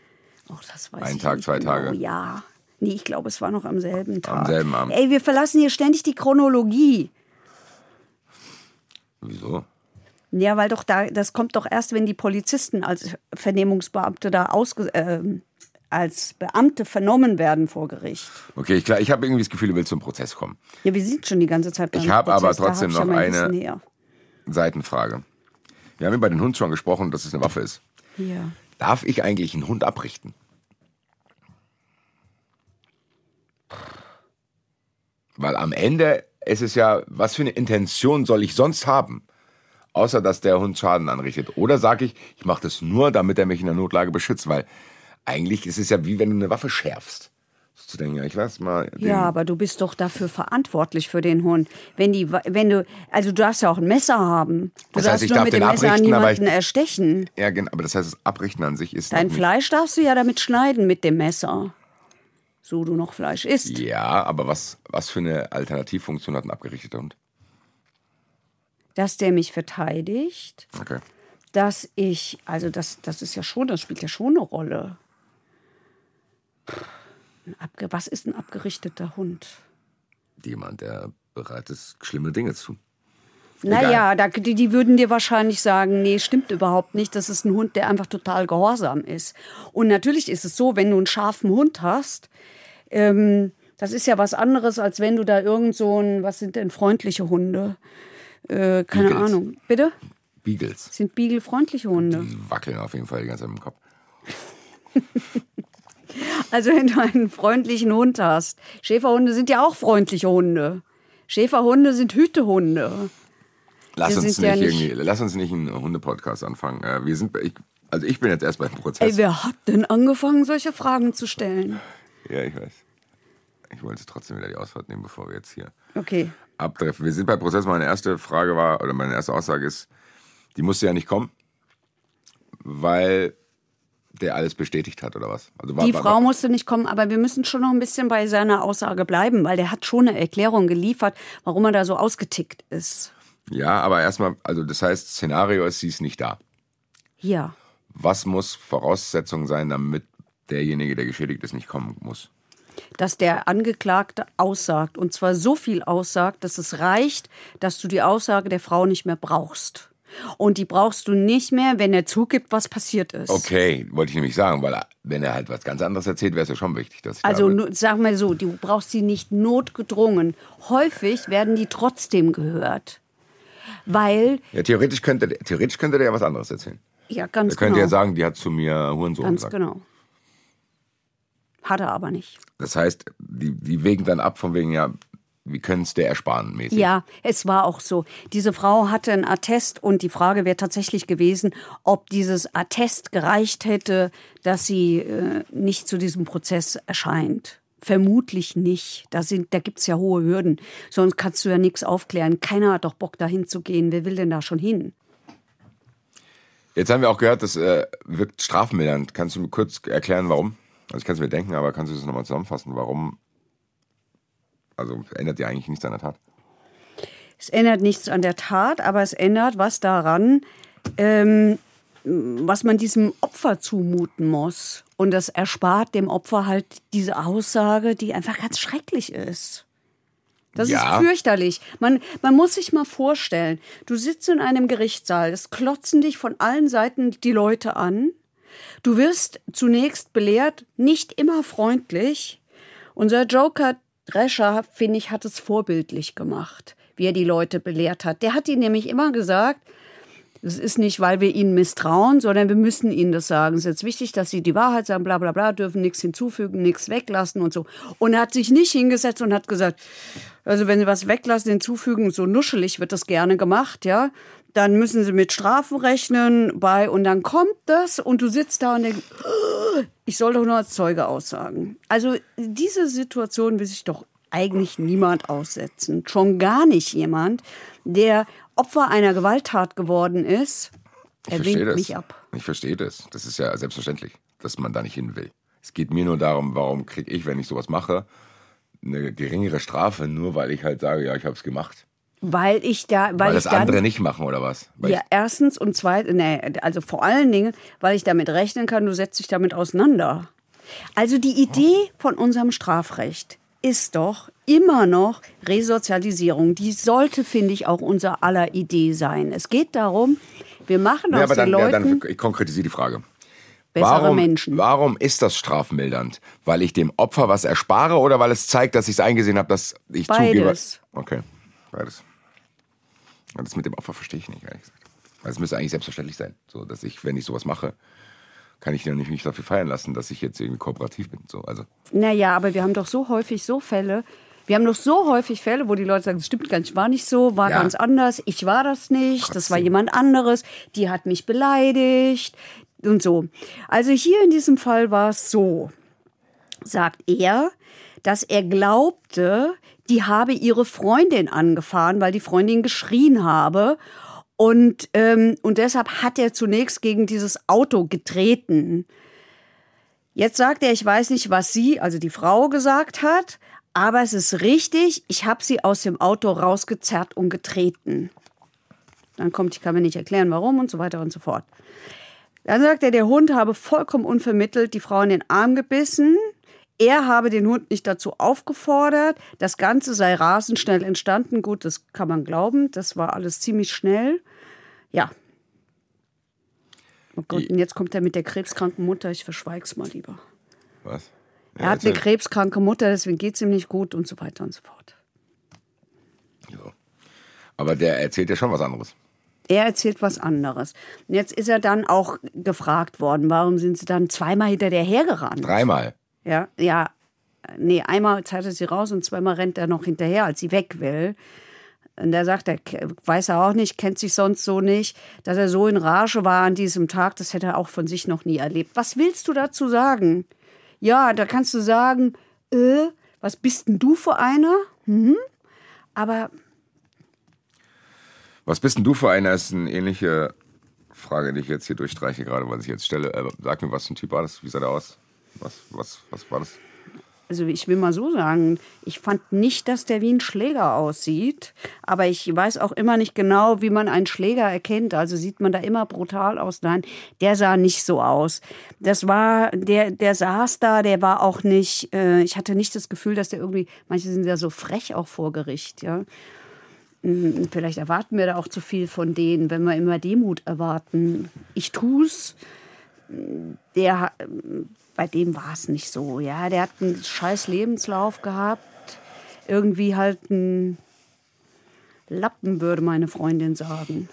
Och, das weiß Ein ich Tag, nicht zwei genau. Tage? Ja. Nee, ich glaube, es war noch am selben Tag. selben Abend. Ey, wir verlassen hier ständig die Chronologie. Wieso? Ja, weil doch da, das kommt doch erst, wenn die Polizisten als Vernehmungsbeamte da ausge, ähm, als Beamte vernommen werden vor Gericht. Okay, ich, klar, ich habe irgendwie das Gefühl, du willst zum Prozess kommen. Ja, wir sind schon die ganze Zeit beim Ich hab Prozess, aber trotzdem hab noch eine-. Seitenfrage. Wir haben über den Hund schon gesprochen, dass es eine Waffe ist. Ja. Darf ich eigentlich einen Hund abrichten? Weil am Ende ist es ja, was für eine Intention soll ich sonst haben? Außer, dass der Hund Schaden anrichtet. Oder sage ich, ich mache das nur, damit er mich in der Notlage beschützt. Weil eigentlich ist es ja wie wenn du eine Waffe schärfst. Zu denken, ja, ich lass mal. Ja, aber du bist doch dafür verantwortlich für den Hund. Wenn die, wenn du, also du darfst ja auch ein Messer haben. Du Das heißt, darfst ich nur darf mit den dem Messer niemanden ich- erstechen. Ja, genau, aber das heißt, das Abrichten an sich ist. Dein Fleisch darfst du ja damit schneiden mit dem Messer. So du noch Fleisch isst. Ja, aber was, was für eine Alternativfunktion hat ein abgerichteter Hund? Dass der mich verteidigt, Okay. dass ich, also das, das ist ja schon, das spielt ja schon eine Rolle. Was ist ein abgerichteter Hund? Jemand, der bereit ist, schlimme Dinge zu. Naja, da, die, die würden dir wahrscheinlich sagen, nee, stimmt überhaupt nicht. Das ist ein Hund, der einfach total gehorsam ist. Und natürlich ist es so, wenn du einen scharfen Hund hast, ähm, das ist ja was anderes, als wenn du da irgend so ein, was sind denn freundliche Hunde? Äh, keine Beagles. Ahnung. Bitte? Beagles. Sind Beagle freundliche Hunde? Die wackeln auf jeden Fall die ganze Zeit im Kopf. Also wenn du einen freundlichen Hund hast. Schäferhunde sind ja auch freundliche Hunde. Schäferhunde sind Hütehunde. Lass uns ja nicht, nicht- irgendwie, lass uns nicht einen Hundepodcast anfangen. Äh, wir sind, ich, also ich bin jetzt erst beim Prozess. Ey, wer hat denn angefangen, solche Fragen zu stellen? ja, ich weiß. Ich wollte trotzdem wieder die Ausfahrt nehmen, bevor wir jetzt hier Okay. Abtreffen. Wir sind beim Prozess. Meine erste Frage war, oder meine erste Aussage ist, die musste ja nicht kommen, weil der alles bestätigt hat, oder was? Also war, Die war, Frau musste nicht kommen, aber wir müssen schon noch ein bisschen bei seiner Aussage bleiben, weil der hat schon eine Erklärung geliefert, warum er da so ausgetickt ist. Ja, aber erstmal, also das heißt, Szenario ist, sie ist nicht da. Ja. Was muss Voraussetzung sein, damit derjenige, der geschädigt ist, nicht kommen muss? Dass der Angeklagte aussagt. Und zwar so viel aussagt, dass es reicht, dass du die Aussage der Frau nicht mehr brauchst. Und die brauchst du nicht mehr, wenn er zugibt, was passiert ist. Okay, wollte ich nämlich sagen, weil wenn er halt was ganz anderes erzählt, wäre es ja schon wichtig, dass ich Also nu- sag mal so, du brauchst sie nicht notgedrungen. Häufig werden die trotzdem gehört. Weil ja, theoretisch könnte, theoretisch könnte der ja was anderes erzählen. Ja, ganz Da könnt genau. ihr ja sagen, die hat zu mir Hurensohn Ganz gesagt. genau. Hat er aber nicht. Das heißt, die, die wägen dann ab von wegen, ja, wir können es der ersparen, mäßig. Ja, es war auch so. Diese Frau hatte ein Attest und die Frage wäre tatsächlich gewesen, ob dieses Attest gereicht hätte, dass sie äh, nicht zu diesem Prozess erscheint. Vermutlich nicht. Da, sind, da gibt es ja hohe Hürden. Sonst kannst du ja nichts aufklären. Keiner hat doch Bock, dahin zu gehen. Wer will denn da schon hin? Jetzt haben wir auch gehört, das äh, wirkt strafmildernd. Kannst du mir kurz erklären, warum? Also ich kann es mir denken, aber kannst du das nochmal zusammenfassen? Warum? Also ändert ja eigentlich nichts an der Tat. Es ändert nichts an der Tat, aber es ändert was daran, ähm, was man diesem Opfer zumuten muss. Und das erspart dem Opfer halt diese Aussage, die einfach ganz schrecklich ist. Das Ja. ist fürchterlich. Man, man muss sich mal vorstellen, du sitzt in einem Gerichtssaal, es klotzen dich von allen Seiten die Leute an. Du wirst zunächst belehrt, nicht immer freundlich. Unser Joker Drescher, finde ich, hat es vorbildlich gemacht, wie er die Leute belehrt hat. Der hat ihnen nämlich immer gesagt, es ist nicht, weil wir ihnen misstrauen, sondern wir müssen ihnen das sagen. Es ist jetzt wichtig, dass sie die Wahrheit sagen, bla bla bla, dürfen nichts hinzufügen, nichts weglassen und so. Und er hat sich nicht hingesetzt und hat gesagt, also wenn sie was weglassen, hinzufügen, so nuschelig wird das gerne gemacht, ja, dann müssen sie mit Strafen rechnen bei und dann kommt das und du sitzt da und denkst, ich soll doch nur als Zeuge aussagen. Also diese Situation will sich doch eigentlich niemand aussetzen. Schon gar nicht jemand, der Opfer einer Gewalttat geworden ist. Ich Er verstehe winkt das. mich ab. Ich verstehe das. Das ist ja selbstverständlich, dass man da nicht hin will. Es geht mir nur darum, warum kriege ich, wenn ich sowas mache, eine geringere Strafe, nur weil ich halt sage, ja, ich habe es gemacht. Weil ich da, weil, Weil, ich das dann, andere nicht machen oder was? Weil Ja, erstens und zweitens, nee, also vor allen Dingen, weil ich damit rechnen kann, du setzt dich damit auseinander. Also die Idee von unserem Strafrecht ist doch immer noch Resozialisierung. Die sollte, finde ich, auch unser aller Idee sein. Es geht darum, wir machen ich, ja, aus aber den dann, ja, Leuten dann ich konkretisiere die Frage. bessere warum, Menschen. Warum ist das strafmildernd? Weil ich dem Opfer was erspare oder weil es zeigt, dass ich es eingesehen habe, dass ich zugebe? Beides. Okay, beides. Ja, Das mit dem Opfer verstehe ich nicht, ehrlich gesagt. Weil es müsste eigentlich selbstverständlich sein, so dass ich, wenn ich sowas mache, kann ich nicht mich dafür feiern lassen, dass ich jetzt irgendwie kooperativ bin. So, also Naja, aber wir haben doch so häufig so Fälle, wir haben doch so häufig Fälle, wo die Leute sagen, das stimmt gar nicht, war nicht so, war Ja. ganz anders, ich war das nicht, das war Trotzdem. jemand anderes, die hat mich beleidigt und so. Also hier in diesem Fall war es so, sagt er, dass er glaubte, die habe ihre Freundin angefahren, weil die Freundin geschrien habe. Und, ähm, und deshalb hat er zunächst gegen dieses Auto getreten. Jetzt sagt er, ich weiß nicht, was sie, also die Frau, gesagt hat, aber es ist richtig, ich habe sie aus dem Auto rausgezerrt und getreten. Dann kommt, ich kann mir nicht erklären, warum und so weiter und so fort. Dann sagt er, der Hund habe vollkommen unvermittelt die Frau in den Arm gebissen. Er habe den Hund nicht dazu aufgefordert. Das Ganze sei rasend schnell entstanden. Gut, das kann man glauben. Das war alles ziemlich schnell. Ja. Oh Gott, und jetzt kommt er mit der krebskranken Mutter. Ich verschweig's mal lieber. was? Er hat eine krebskranke Mutter, deswegen geht's ihm nicht gut und so weiter und so fort. So. Aber der erzählt ja schon was anderes. Er erzählt was anderes. Und jetzt ist er dann auch gefragt worden, warum sind sie dann zweimal hinter der hergerannt? Dreimal. Ja, ja. Nee, einmal zeigt er sie raus und zweimal rennt er noch hinterher, als sie weg will. Und er sagt, er weiß er auch nicht, kennt sich sonst so nicht, dass er so in Rage war an diesem Tag, das hätte er auch von sich noch nie erlebt. Was willst du dazu sagen? Ja, da kannst du sagen, äh, was bist denn du für einer? Mhm. Aber Was bist denn du für einer? Ist eine ähnliche Frage, die ich jetzt hier durchstreiche, gerade weil ich jetzt stelle. Äh, sag mir, was für ein Typ war das? Wie sah der aus? Was, was, was war das? also ich will mal so sagen, ich fand nicht, dass der wie ein Schläger aussieht, aber ich weiß auch immer nicht genau, wie man einen Schläger erkennt. Also sieht man da immer brutal aus. Nein, der sah nicht so aus. Das war, der, der saß da, der war auch nicht, äh, ich hatte nicht das Gefühl, dass der irgendwie, manche sind ja so frech auch vor Gericht, ja. Mm, Vielleicht erwarten wir da auch zu viel von denen, wenn wir immer Demut erwarten. Ich tu's. Der, ha- bei dem war es nicht so. Ja, der hat einen scheiß Lebenslauf gehabt. Irgendwie halt ein Lappen, würde meine Freundin sagen.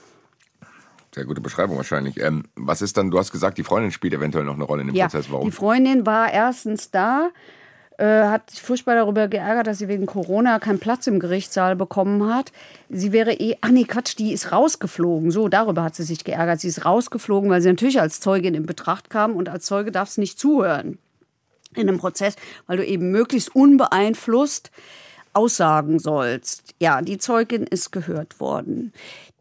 Sehr gute Beschreibung wahrscheinlich. Ähm, was ist dann, du hast gesagt, die Freundin spielt eventuell noch eine Rolle in dem Ja, Prozess. Warum? die Freundin war erstens da, äh, hat sich furchtbar darüber geärgert, dass sie wegen Corona keinen Platz im Gerichtssaal bekommen hat. Sie wäre eh, ach nee, Quatsch, die ist rausgeflogen. So, darüber hat sie sich geärgert. Sie ist rausgeflogen, weil sie natürlich als Zeugin in Betracht kam und als Zeuge darfst du nicht zuhören in einem Prozess, weil du eben möglichst unbeeinflusst aussagen sollst. Ja, die Zeugin ist gehört worden.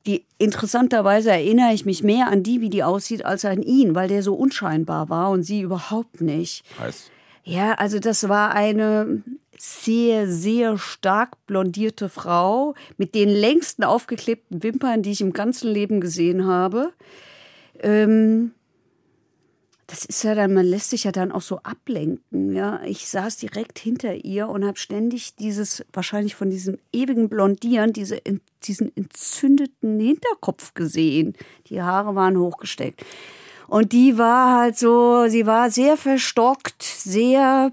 Die, interessanterweise erinnere ich mich mehr an die, wie die aussieht, als an ihn, weil der so unscheinbar war und sie überhaupt nicht. heißt, Ja, also das war eine sehr, sehr stark blondierte Frau mit den längsten aufgeklebten Wimpern, die ich im ganzen Leben gesehen habe. Ähm, das ist ja dann, man lässt sich ja dann auch so ablenken. Ja, ich saß direkt hinter ihr und habe ständig dieses, wahrscheinlich von diesem ewigen Blondieren, diese, diesen entzündeten Hinterkopf gesehen. Die Haare waren hochgesteckt. Und die war halt so, sie war sehr verstockt, sehr,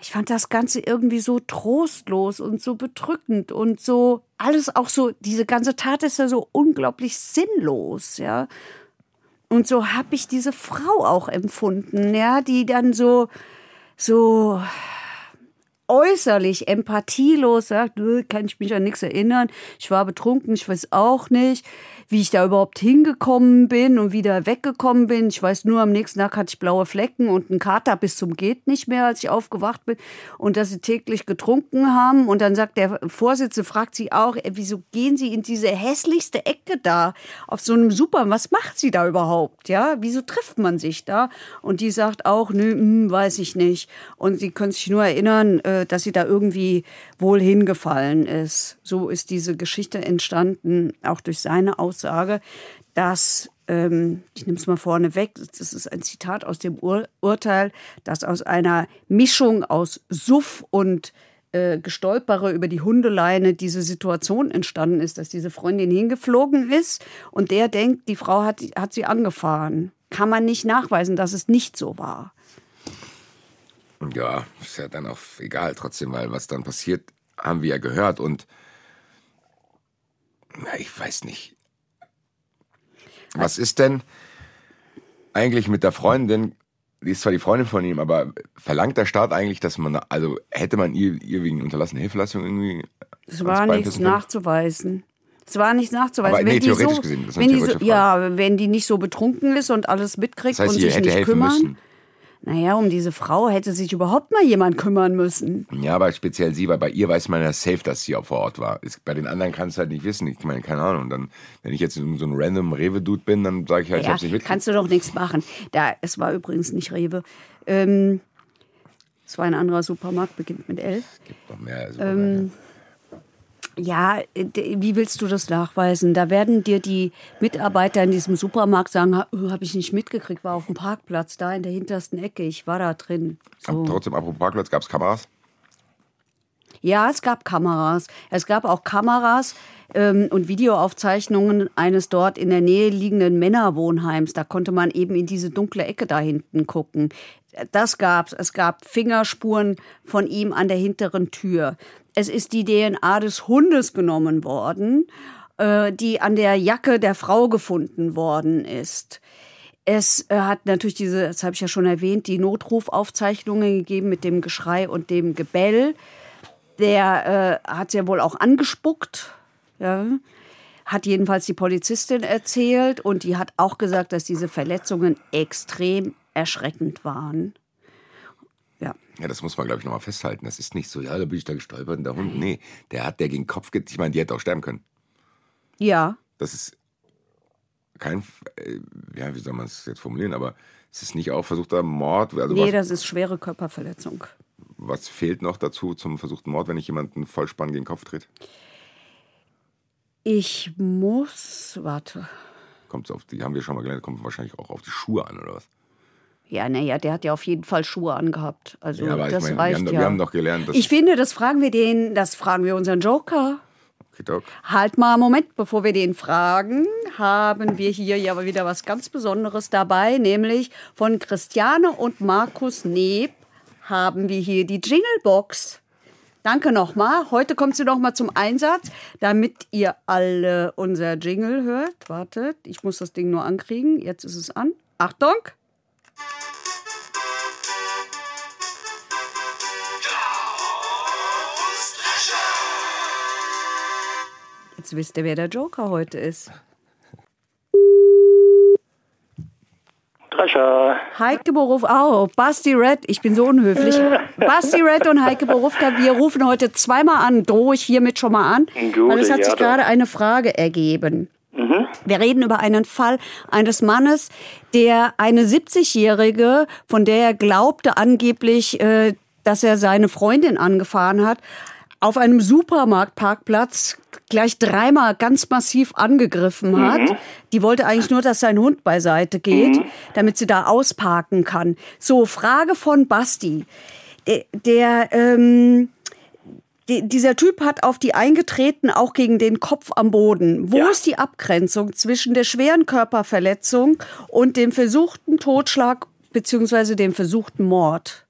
ich fand das Ganze irgendwie so trostlos und so bedrückend und so, alles auch so, diese ganze Tat ist ja so unglaublich sinnlos, ja. Und so habe ich diese Frau auch empfunden, ja, die dann so, so äußerlich empathielos sagt, "Nö, kann ich mich an nichts erinnern, ich war betrunken, ich weiß auch nicht, wie ich da überhaupt hingekommen bin und wieder weggekommen bin. Ich weiß nur, am nächsten Tag hatte ich blaue Flecken und einen Kater bis zum geht nicht mehr, als ich aufgewacht bin und dass sie täglich getrunken haben. Und dann sagt der Vorsitzende, fragt sie auch, "Ey, wieso gehen Sie in diese hässlichste Ecke da auf so einem Super, was macht sie da überhaupt, ja? Wieso trifft man sich da? Und die sagt auch, nö, hm, weiß ich nicht. Und sie können sich nur erinnern, äh, dass sie da irgendwie wohl hingefallen ist. So ist diese Geschichte entstanden, auch durch seine Aussage, dass, ähm, ich nehme es mal vorne weg, das ist ein Zitat aus dem Ur Urteil, dass aus einer Mischung aus Suff und äh, Gestolpere über die Hundeleine diese Situation entstanden ist, dass diese Freundin hingeflogen ist und der denkt, die Frau hat, hat sie angefahren. Kann man nicht nachweisen, dass es nicht so war. Ja, ist ja dann auch egal trotzdem, weil was dann passiert, haben wir ja gehört und na, ich weiß nicht. Was ist denn eigentlich mit der Freundin? Die ist zwar die Freundin von ihm, aber verlangt der Staat eigentlich, dass man, also hätte man ihr, ihr wegen unterlassener Hilfeleistung irgendwie. Es war nichts nachzuweisen. Es war nicht nachzuweisen. Aber nee, wenn die theoretisch so, gesehen, das ist wenn die so, ja, wenn die nicht so betrunken ist und alles mitkriegt Das heißt, und sich nicht kümmern. müssen. Naja, um diese Frau hätte sich überhaupt mal jemand kümmern müssen. Ja, aber speziell sie, weil bei ihr weiß man ja safe, dass sie auch vor Ort war. Ist, bei den anderen kannst du halt nicht wissen. Ich meine, keine Ahnung. Dann, wenn ich jetzt so ein random Rewe-Dude bin, dann sage ich halt, ich Ja, hab's nicht mitgekriegt. kannst du doch nichts machen. Da, es war übrigens nicht Rewe. Ähm, es war ein anderer Supermarkt, beginnt mit L. Gibt noch mehr. Also Ähm, Ja, äh, wie willst du das nachweisen? Da werden dir die Mitarbeiter in diesem Supermarkt sagen, habe ich nicht mitgekriegt, war auf dem Parkplatz, da in der hintersten Ecke, ich war da drin. Aber Trotzdem, apropos Parkplatz, gab es Kameras? Ja, es gab Kameras. Es gab auch Kameras ähm, und Videoaufzeichnungen eines dort in der Nähe liegenden Männerwohnheims. Da konnte man eben in diese dunkle Ecke da hinten gucken. Das gab's. Es gab Fingerspuren von ihm an der hinteren Tür. Es ist die DNA des Hundes genommen worden, äh, die an der Jacke der Frau gefunden worden ist. Es äh, hat natürlich diese, das habe ich ja schon erwähnt, die Notrufaufzeichnungen gegeben mit dem Geschrei und dem Gebell. Der äh, hat ja wohl auch angespuckt. Ja. Hat jedenfalls die Polizistin erzählt und die hat auch gesagt, dass diese Verletzungen extrem erschreckend waren. Ja. Das muss man, glaube ich, nochmal festhalten. Das ist nicht so, ja, da bin ich da gestolpert und der Hund. Nee, der hat der gegen den Kopf ge Ich meine, die hätte auch sterben können. Ja. Das ist kein, äh, ja, wie soll man es jetzt formulieren, aber es ist nicht auch versuchter Mord. Also Nee, was, das ist schwere Körperverletzung. was fehlt noch dazu zum versuchten Mord, wenn ich jemanden Vollspann gegen den Kopf tritt? Ich muss, warte. Kommt auf die, haben wir schon mal gelernt, kommt wahrscheinlich auch auf die Schuhe an, oder was? Ja, naja, der hat ja auf jeden Fall Schuhe angehabt. Also Ja, aber ich das meine, wir reicht haben doch- ja. wir haben doch gelernt, dass- Ich finde, das fragen wir den, das fragen wir unseren Joker. Okay, Doc. Halt mal einen Moment, bevor wir den fragen, haben wir hier ja wieder was ganz Besonderes dabei, nämlich von Christiane und Markus Neb haben wir hier die Jinglebox. Danke nochmal. Heute kommt sie nochmal zum Einsatz, damit ihr alle unser Jingle hört. Wartet, ich muss das Ding nur ankriegen. Jetzt ist es an. Achtung! Jetzt wisst ihr, wer der Joker heute ist. Drescher. Heike Boruf, oh, Basti Red, ich bin so unhöflich. Basti Red und Heike Borufka, wir rufen heute zweimal an, drohe ich hiermit schon mal an, Gute, weil es hat sich gerade eine Frage ergeben. Mhm. Wir reden über einen Fall eines Mannes, der eine 70-Jährige, von der er glaubte angeblich, äh, dass er seine Freundin angefahren hat, auf einem Supermarktparkplatz gleich dreimal ganz massiv angegriffen hat. Die wollte eigentlich nur, dass sein Hund beiseite geht, damit sie da ausparken kann. So, Frage von Basti. Der, der ähm, die, dieser Typ hat auf die eingetreten, auch gegen den Kopf am Boden. Wo Ja. ist die Abgrenzung zwischen der schweren Körperverletzung und dem versuchten Totschlag bzw. dem versuchten Mord?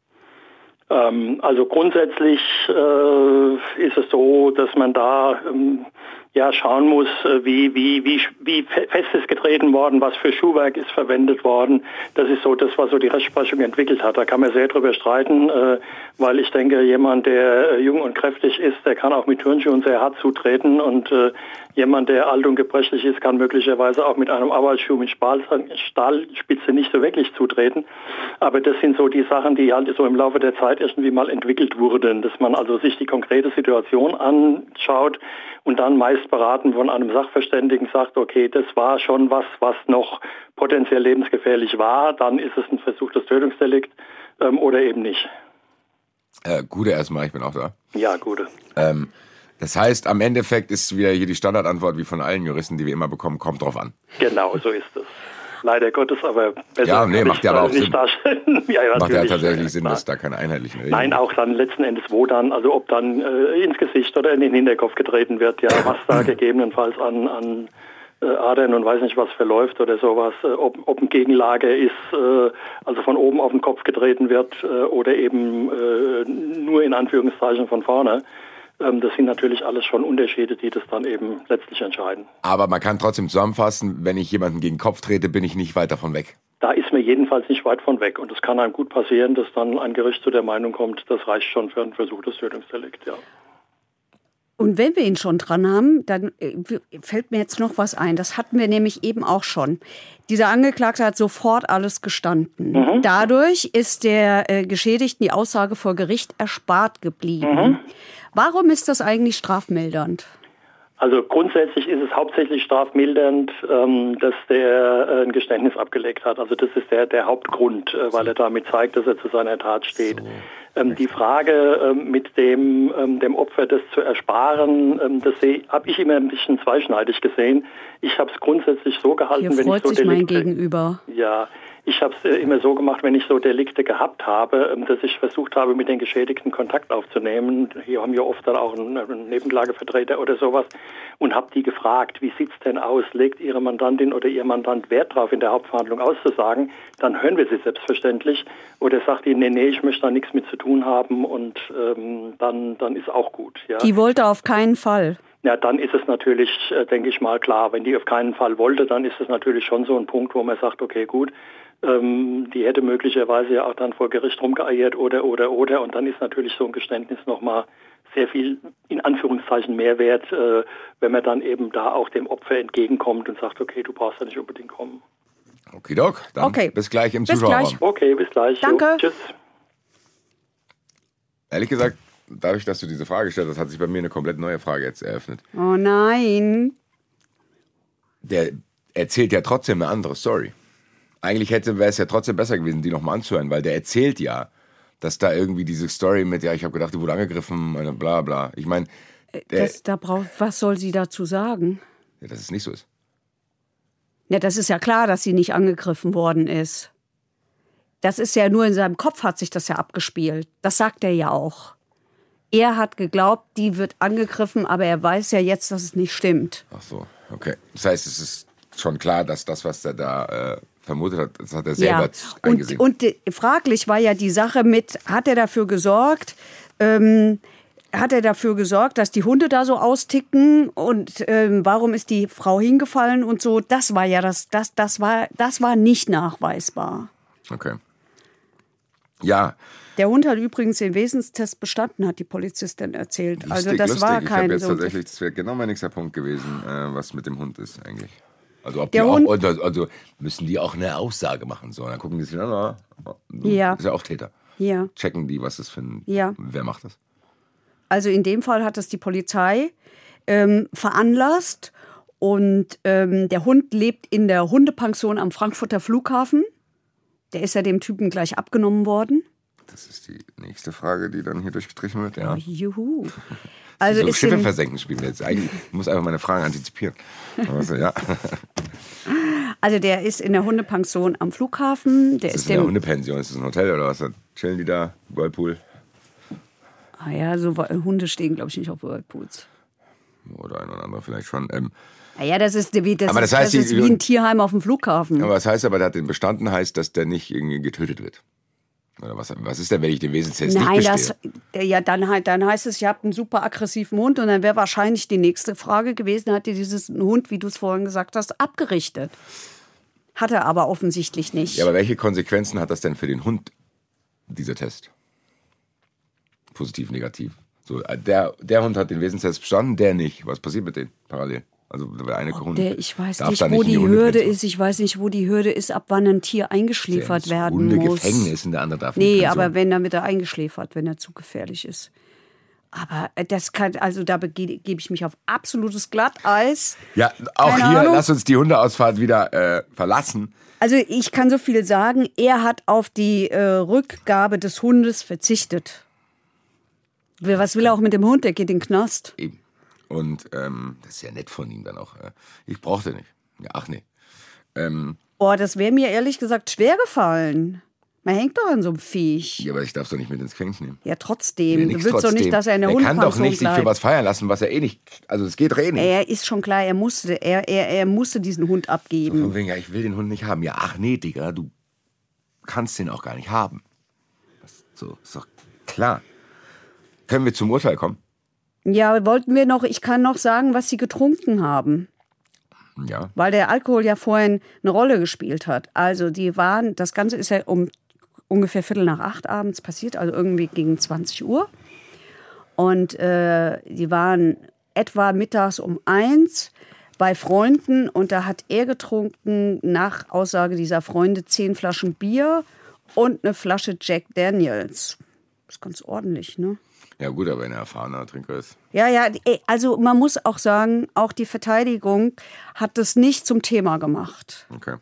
Ähm, also grundsätzlich äh, ist es so, dass man da ähm, ja schauen muss, äh, wie, wie, wie, wie fe- fest ist getreten worden, was für Schuhwerk ist verwendet worden. Das ist so das, was so die Rechtsprechung entwickelt hat. Da kann man sehr drüber streiten, äh, weil ich denke, jemand, der äh, jung und kräftig ist, der kann auch mit Turnschuhen sehr hart zutreten und jemand, der alt und gebrechlich ist, kann möglicherweise auch mit einem Arbeitsschuh mit Stahl, Stahlspitze nicht so wirklich zutreten. Aber das sind so die Sachen, die halt so im Laufe der Zeit irgendwie mal entwickelt wurden, dass man also sich die konkrete Situation anschaut und dann meist beraten von einem Sachverständigen sagt, okay, das war schon was, was noch potenziell lebensgefährlich war, dann ist es ein versuchtes Tötungsdelikt ähm, oder eben nicht. Äh, Gute erstmal, ich bin auch da. Ja, gute. Ähm, das heißt, am Endeffekt ist wieder hier die Standardantwort wie von allen Juristen, die wir immer bekommen, kommt drauf an. Genau, so ist es. Leider Gottes, aber besser Ja, nee, kann macht ja aber auch nicht Sinn. darstellen. ja, ja, Macht ja tatsächlich Sinn, dass da keine einheitlichen Regeln Nein, auch dann letzten Endes, wo dann, also ob dann äh, ins Gesicht oder in den Hinterkopf getreten wird, ja, was da gegebenenfalls an, an äh, Adern und weiß nicht was verläuft oder sowas, äh, ob, ob ein Gegenlager ist, äh, also von oben auf den Kopf getreten wird äh, oder eben äh, nur in Anführungszeichen von vorne. Ähm, das sind natürlich alles schon Unterschiede, die das dann eben letztlich entscheiden. Aber man kann trotzdem zusammenfassen, wenn ich jemanden gegen den Kopf trete, bin ich nicht weit davon weg. Da ist mir jedenfalls nicht weit von weg. Und es kann einem gut passieren, dass dann ein Gericht zu der Meinung kommt, das reicht schon für ein versuchtes Tötungsdelikt. Ja. Und wenn wir ihn schon dran haben, dann äh, fällt mir jetzt noch was ein. Das hatten wir nämlich eben auch schon. Dieser Angeklagte hat sofort alles gestanden. Dadurch ist der äh, Geschädigten die Aussage vor Gericht erspart geblieben. Warum ist das eigentlich strafmildernd? Also grundsätzlich ist es hauptsächlich strafmildernd, ähm, dass der äh, ein Geständnis abgelegt hat. Also das ist der, der Hauptgrund, äh, weil er damit zeigt, dass er zu seiner Tat steht. Ähm, die Frage ähm, mit dem, dem Opfer das zu ersparen, das habe ich immer ein bisschen zweischneidig gesehen. Ich habe es grundsätzlich so gehalten, Hier wenn freut ich so sich mein Delikte- Gegenüber. Ja, ich habe es äh, immer so gemacht, wenn ich so Delikte gehabt habe, ähm, dass ich versucht habe, mit den Geschädigten Kontakt aufzunehmen. Hier haben wir oft dann auch einen, Nebenklagevertreter oder sowas und habe die gefragt, wie sieht's denn aus? Legt Ihre Mandantin oder Ihr Mandant Wert drauf, in der Hauptverhandlung auszusagen? Dann hören wir sie selbstverständlich. Oder sagt die, nee, nee, ich möchte da nichts mit zu tun haben und ähm, dann, dann ist auch gut. Ja. Die wollte auf keinen Fall. Ja, dann ist es natürlich, äh, denke ich mal, klar. Wenn die auf keinen Fall wollte, dann ist es natürlich schon so ein Punkt, wo man sagt, okay, gut, ähm, die hätte möglicherweise ja auch dann vor Gericht rumgeeiert oder, oder, oder. Und dann ist natürlich so ein Geständnis nochmal sehr viel, in Anführungszeichen, Mehrwert, äh, wenn man dann eben da auch dem Opfer entgegenkommt und sagt, okay, du brauchst ja nicht unbedingt kommen. Okidok, dann Okay. bis gleich im Bis Zuschauerraum. gleich. Okay, bis gleich. Jo, Danke. tschüss. Ehrlich gesagt, dadurch, dass du diese Frage gestellt hast, hat sich bei mir eine komplett neue Frage jetzt eröffnet. Oh nein. Der erzählt ja trotzdem eine andere Story. Eigentlich hätte wäre es ja trotzdem besser gewesen, die nochmal anzuhören, weil der erzählt ja, dass da irgendwie diese Story mit, ja, ich habe gedacht, die wurde angegriffen, äh, bla bla. Ich meine, Das, da braucht, was soll sie dazu sagen? ja, dass es nicht so ist. Ja, das ist ja klar, dass sie nicht angegriffen worden ist. Das ist ja nur in seinem Kopf hat sich das ja abgespielt. Das sagt er ja auch. Er hat geglaubt, die wird angegriffen, aber er weiß ja jetzt, dass es nicht stimmt. Ach so, okay. Das heißt, es ist schon klar, dass das, was er da äh, vermutet hat, das hat er selber ja. eingesehen. Und, und fraglich war ja die Sache mit, hat er dafür gesorgt, ähm, hat er dafür gesorgt, dass die Hunde da so austicken und ähm, warum ist die Frau hingefallen und so. Das war ja das, das, das war, das war nicht nachweisbar. Okay. Ja, Der Hund hat übrigens den Wesenstest bestanden, hat die Polizistin erzählt. also lustig, das lustig. war ich kein habe jetzt so. tatsächlich, das wäre genau mein nächster Punkt gewesen, äh, was mit dem Hund ist eigentlich. Also ob Der die Hund- auch, also, müssen die auch eine Aussage machen so. Dann gucken die sich an, ah, Ja. ist ja auch Täter. Ja. Checken die, was das für ein, Ja. wer macht das? Also in dem Fall hat es die Polizei ähm, veranlasst und ähm, der Hund lebt in der Hundepension am Frankfurter Flughafen. Der ist ja dem Typen gleich abgenommen worden. Das ist die nächste Frage, die dann hier durchgestrichen wird. Ja. Juhu. Also so ist Schiffe versenken spielen wir jetzt. Eigentlich ich muss einfach meine Fragen antizipieren. Also, ja. also der ist in der Hundepension am Flughafen. Der Ist ist, das eine dem, Hundepension? Ist das ein Hotel oder was? Chillen die da? Whirlpool? ah ja, so Hunde stehen glaube ich nicht auf Whirlpools. Oder ein oder andere vielleicht schon. Ähm, Naja, das ist, wie- das Aber ist, das heißt, das ist wie ein Tierheim auf dem Flughafen. aber was heißt aber, der hat den bestanden, heißt, dass der nicht irgendwie getötet wird? Oder was, was ist denn, wenn ich den Wesenstest Nein, nicht das, bestehe? ja, dann, halt- dann heißt es, ihr habt einen super aggressiven Hund und dann wäre wahrscheinlich die nächste Frage gewesen, hat ihr diesen Hund, wie du es vorhin gesagt hast, abgerichtet? Hat er aber offensichtlich nicht. Ja, aber welche Konsequenzen hat das denn für den Hund, dieser Test? Positiv, negativ. So, äh, der, der Hund hat den Wesenstest bestanden, der nicht. Was passiert mit denen parallel? Also der eine Hund der, ich weiß nicht, wo in die. Hürde ist. Ich weiß nicht, wo die Hürde ist, ab wann ein Tier Der eingeschläfert ins werden muss. Hundegefängnis und der andere darf Nee, aber wenn, wird er eingeschläfert, wenn er zu gefährlich ist. Aber äh, das kann, also da gebe ich mich auf absolutes Glatteis. Ja, auch Keine hier, Ahnung. lass uns die Hundeausfahrt wieder äh, verlassen. Also ich kann so viel sagen, er hat auf die äh, Rückgabe des Hundes verzichtet. Was will er auch mit dem Hund? Der geht in den Knast. Eben. Und ähm, das ist ja nett von ihm dann auch. Äh, ich brauchte nicht. Ja, ach nee. Ähm, Oh, das wäre mir ehrlich gesagt schwer gefallen. Man hängt doch an so einem Viech. ja, aber ich darf doch nicht mit ins Gefängnis nehmen. Ja, trotzdem. Ja, du willst doch trotzdem. nicht, dass er in der Er kann doch Hundepension nicht sich für bleibt. was feiern lassen, was er eh nicht. Also es geht doch eh nicht. Er ist schon klar, er musste, er, er, er musste diesen Hund abgeben. Von wegen, ja, ich will den Hund nicht haben. Ja, ach nee, Digga, du kannst den auch gar nicht haben. Das, so, ist doch klar. Können wir zum Urteil kommen? Ja, wollten wir noch, ich kann noch sagen, was sie getrunken haben. Ja. weil der Alkohol ja vorhin eine Rolle gespielt hat. Also die waren, das Ganze ist ja um ungefähr Viertel nach acht abends passiert, also irgendwie gegen 20 Uhr. Und äh, die waren etwa mittags um eins bei Freunden und da hat er getrunken, nach Aussage dieser Freunde, zehn Flaschen Bier und eine Flasche Jack Daniels. Das ist ganz ordentlich, ne? Ja, gut, aber wenn er erfahrener Trinker ist. Ja, ja, ey, also man muss auch sagen, auch die Verteidigung hat das nicht zum Thema gemacht. Okay.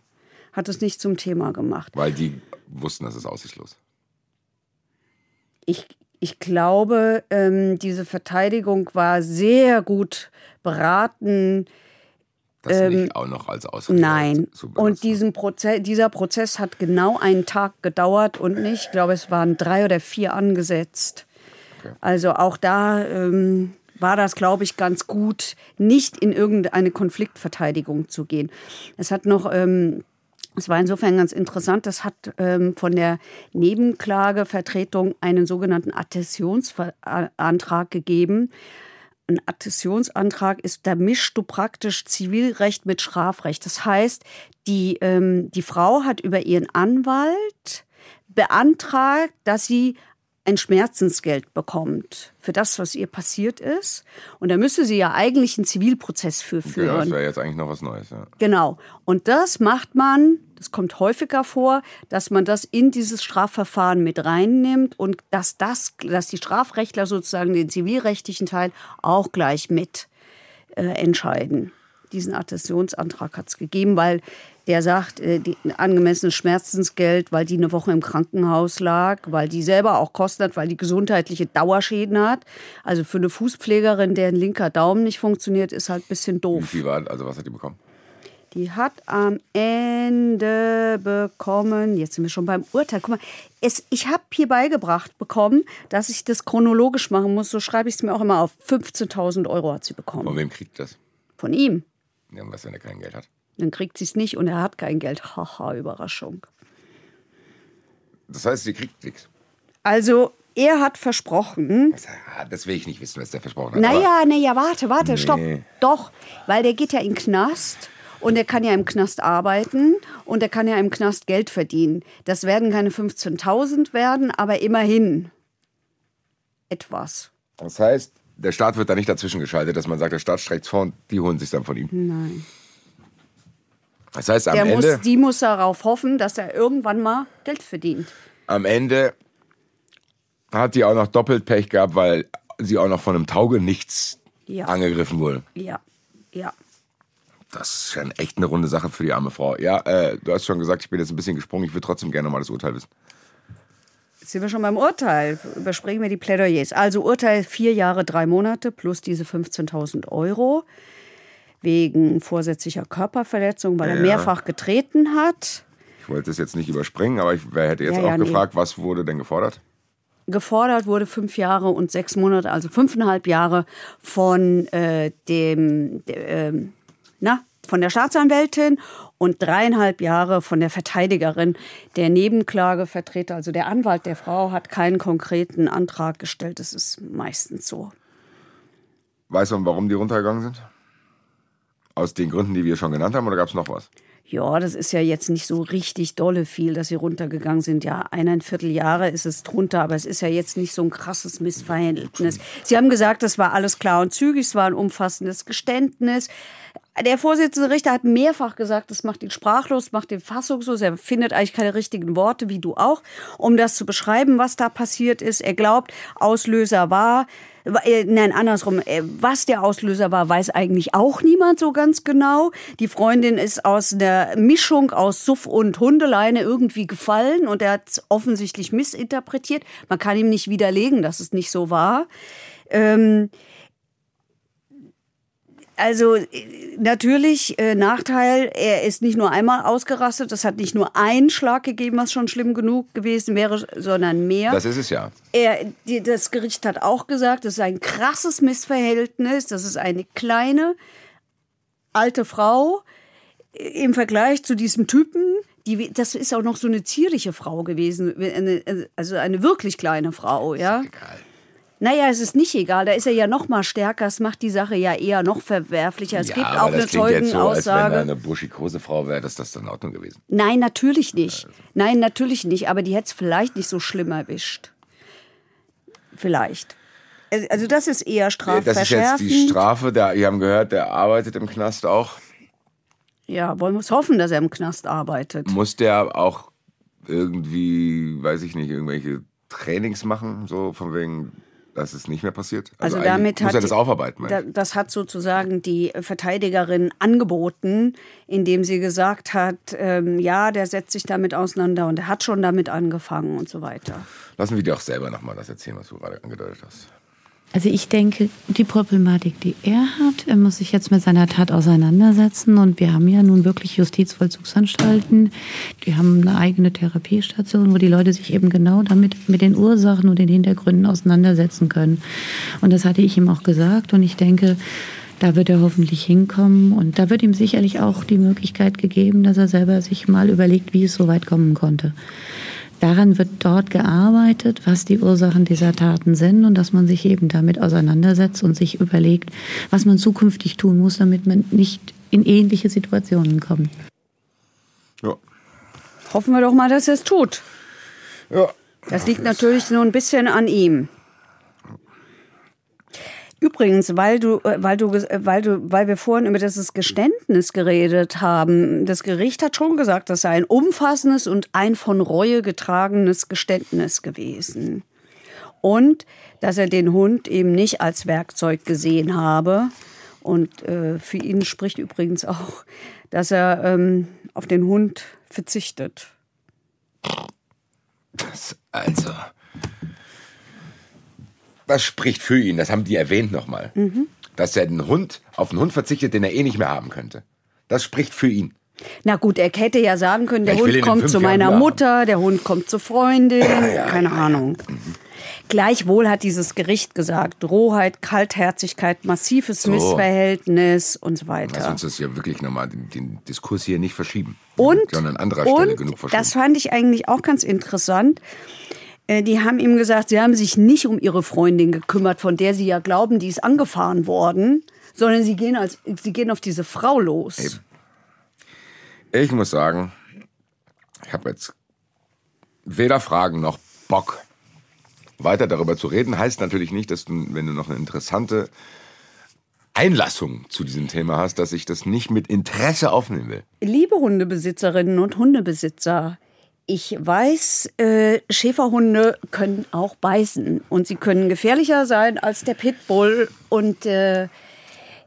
Hat es nicht zum Thema gemacht. Weil die wussten, das ist aussichtslos. Ich, ich glaube, ähm, diese Verteidigung war sehr gut beraten. Das nicht auch noch als Ausrede Ähm, Nein. Und diesen Proze dieser Prozess hat genau einen Tag gedauert und nicht, ich glaube, es waren drei oder vier angesetzt. Okay. Also auch da ähm, war das, glaube ich, ganz gut, nicht in irgendeine Konfliktverteidigung zu gehen. Es hat noch, ähm, es war insofern ganz interessant, das hat ähm, von der Nebenklagevertretung einen sogenannten Adhäsionsantrag gegeben. Ein Adhäsionsantrag ist, da mischst du praktisch Zivilrecht mit Strafrecht. Das heißt, die, ähm, die Frau hat über ihren Anwalt beantragt, dass sie ein Schmerzensgeld bekommt für das, was ihr passiert ist. Und da müsste sie ja eigentlich einen Zivilprozess für Ja, das führen. wäre jetzt eigentlich noch was Neues. Ja. Genau. Und das macht man, das kommt häufiger vor, dass man das in dieses Strafverfahren mit reinnimmt und dass das, dass die Strafrechtler sozusagen den zivilrechtlichen Teil auch gleich mit äh, entscheiden. Diesen Adhäsionsantrag hat es gegeben, weil der sagt, äh, die, angemessenes Schmerzensgeld, weil die eine Woche im Krankenhaus lag, weil die selber auch Kosten hat, weil die gesundheitliche Dauerschäden hat. Also für eine Fußpflegerin, deren linker Daumen nicht funktioniert, ist halt ein bisschen Wie doof. viel war, also was hat die bekommen? Die hat am Ende bekommen, jetzt sind wir schon beim Urteil. Guck mal, es, ich habe hier beigebracht bekommen, dass ich das chronologisch machen muss. So schreibe ich es mir auch immer auf. 15.000 Euro hat sie Von bekommen. wem kriegt das? Von ihm. Ja, was, wenn er kein Geld hat? Dann kriegt sie es nicht und er hat kein Geld. Haha, Überraschung. Das heißt, sie kriegt nichts. Also, er hat versprochen, Ah, Das will ich nicht wissen, was der versprochen hat. naja, naja, warte, warte, Nee. stopp. Doch, weil der geht ja in den Knast und der kann ja im Knast arbeiten und der kann ja im Knast Geld verdienen. Das werden keine 15.000 werden, aber immerhin etwas. Das heißt, der Staat wird da nicht dazwischen geschaltet, dass man sagt, der Staat streckt vor und die holen sich dann von ihm. Nein. Das heißt, am Der Ende, muss, die muss darauf hoffen, dass er irgendwann mal Geld verdient. am Ende hat die auch noch doppelt Pech gehabt, weil sie auch noch von einem Taugenichts Ja. angegriffen wurde. Ja, ja. Das ist schon echt eine runde Sache für die arme Frau. Ja, äh, du hast schon gesagt, ich bin jetzt ein bisschen gesprungen. Ich würde trotzdem gerne mal das Urteil wissen. Jetzt sind wir schon beim Urteil. Überspringen wir die Plädoyers. Also Urteil vier Jahre, drei Monate plus diese 15.000 Euro wegen vorsätzlicher Körperverletzung, weil er Ja. mehrfach getreten hat. Ich wollte es jetzt nicht überspringen, aber ich hätte jetzt Ja, auch ja, nee. gefragt, was wurde denn gefordert? Gefordert wurde fünf Jahre und sechs Monate, also fünfeinhalb Jahre von äh, dem, de, ähm, na, von der Staatsanwältin und dreieinhalb Jahre von der Verteidigerin. Der Nebenklagevertreter, also der Anwalt der Frau, hat keinen konkreten Antrag gestellt. Das ist meistens so. Weißt du, warum die runtergegangen sind? Aus den Gründen, die wir schon genannt haben, oder gab es noch was? Ja, das ist ja jetzt nicht so richtig dolle viel, dass sie runtergegangen sind. Ja, eineinviertel Jahre ist es drunter, aber es ist ja jetzt nicht so ein krasses Missverhältnis. Sie haben gesagt, das war alles klar und zügig, es war ein umfassendes Geständnis. Der Vorsitzende Richter hat mehrfach gesagt, das macht ihn sprachlos, macht ihn fassungslos. Er findet eigentlich keine richtigen Worte, wie du auch, um das zu beschreiben, was da passiert ist. Er glaubt, Auslöser war, äh, Nein, andersrum. Äh, Was der Auslöser war, weiß eigentlich auch niemand so ganz genau. Die Freundin ist aus einer Mischung aus Suff und Hundeleine irgendwie gefallen und er hat es offensichtlich missinterpretiert. Man kann ihm nicht widerlegen, dass es nicht so war. Ähm, also äh, natürlich äh, Nachteil, er ist nicht nur einmal ausgerastet, es hat nicht nur einen Schlag gegeben, was schon schlimm genug gewesen wäre, sondern mehr. Das ist es ja. Er, die, das Gericht hat auch gesagt, es ist ein krasses Missverhältnis. Das ist eine kleine, alte Frau äh, im Vergleich zu diesem Typen. Die, das ist auch noch so eine zierliche Frau gewesen, eine, also eine wirklich kleine Frau, ja. Egal. Naja, es ist nicht egal, da ist er ja noch mal stärker, es macht die Sache ja eher noch verwerflicher. Es ja, gibt auch eine jetzt so, als wenn Zeugenaussage. eine buschikose Frau wäre, dass das dann in Ordnung gewesen. Nein, natürlich nicht. Nein, natürlich nicht. Aber die hätte es vielleicht nicht so schlimm erwischt. Vielleicht. Also das ist eher Das ist jetzt strafverschärfend. die Strafe. Der, ihr haben gehört, der arbeitet im Knast auch. ja, wollen wir es hoffen, dass er im Knast arbeitet. Muss der auch irgendwie, weiß ich nicht, irgendwelche Trainings machen, so von wegen, dass es nicht mehr passiert? Also, eigentlich damit muss hat er das aufarbeiten. Da, das hat sozusagen die Verteidigerin angeboten, indem sie gesagt hat, ähm, ja, der setzt sich damit auseinander und er hat schon damit angefangen und so weiter. Lassen wir dir auch selber nochmal das erzählen, was du gerade angedeutet hast. Also ich denke, die Problematik, die er hat, er muss sich jetzt mit seiner Tat auseinandersetzen. Und wir haben ja nun wirklich Justizvollzugsanstalten. Die haben eine eigene Therapiestation, wo die Leute sich eben genau damit mit den Ursachen und den Hintergründen auseinandersetzen können. Und das hatte ich ihm auch gesagt. Und ich denke, da wird er hoffentlich hinkommen. Und da wird ihm sicherlich auch die Möglichkeit gegeben, dass er selber sich mal überlegt, wie es so weit kommen konnte. Daran wird dort gearbeitet, was die Ursachen dieser Taten sind und dass man sich eben damit auseinandersetzt und sich überlegt, was man zukünftig tun muss, damit man nicht in ähnliche Situationen kommt. Ja. Hoffen wir doch mal, dass er es tut. Ja. Das liegt natürlich nur ein bisschen an ihm. Übrigens, weil du, äh, weil du, äh, weil du, weil wir vorhin über dieses Geständnis geredet haben, das Gericht hat schon gesagt, das sei ein umfassendes und ein von Reue getragenes Geständnis gewesen. Und dass er den Hund eben nicht als Werkzeug gesehen habe. Und äh, für ihn spricht übrigens auch, dass er ähm, auf den Hund verzichtet. Das, also. Das spricht für ihn, das haben die erwähnt nochmal. Mhm. Dass er den Hund, auf einen Hund verzichtet, den er eh nicht mehr haben könnte. Das spricht für ihn. Na gut, er hätte ja sagen können, der Hund kommt zu Jahren meiner wieder Mutter, der Hund kommt zur Freundin, keine Ahnung. Gleichwohl hat dieses Gericht gesagt, Rohheit, Kaltherzigkeit, massives So. Missverhältnis und so Lass weiter. uns das ja wirklich nochmal, den, den Diskurs hier nicht verschieben. Und, Schon an anderer Stelle und genug verschoben. das fand ich eigentlich auch ganz interessant. Äh, die haben ihm gesagt, sie haben sich nicht um ihre Freundin gekümmert, von der sie ja glauben, die ist angefahren worden, sondern sie gehen, als, sie gehen auf diese Frau los. Eben. Ich muss sagen, ich habe jetzt weder Fragen noch Bock, weiter darüber zu reden. Heißt natürlich nicht, dass du, wenn du noch eine interessante Einlassung zu diesem Thema hast, dass ich das nicht mit Interesse aufnehmen will. Liebe Hundebesitzerinnen und Hundebesitzer, ich weiß, äh, Schäferhunde können auch beißen und sie können gefährlicher sein als der Pitbull und äh,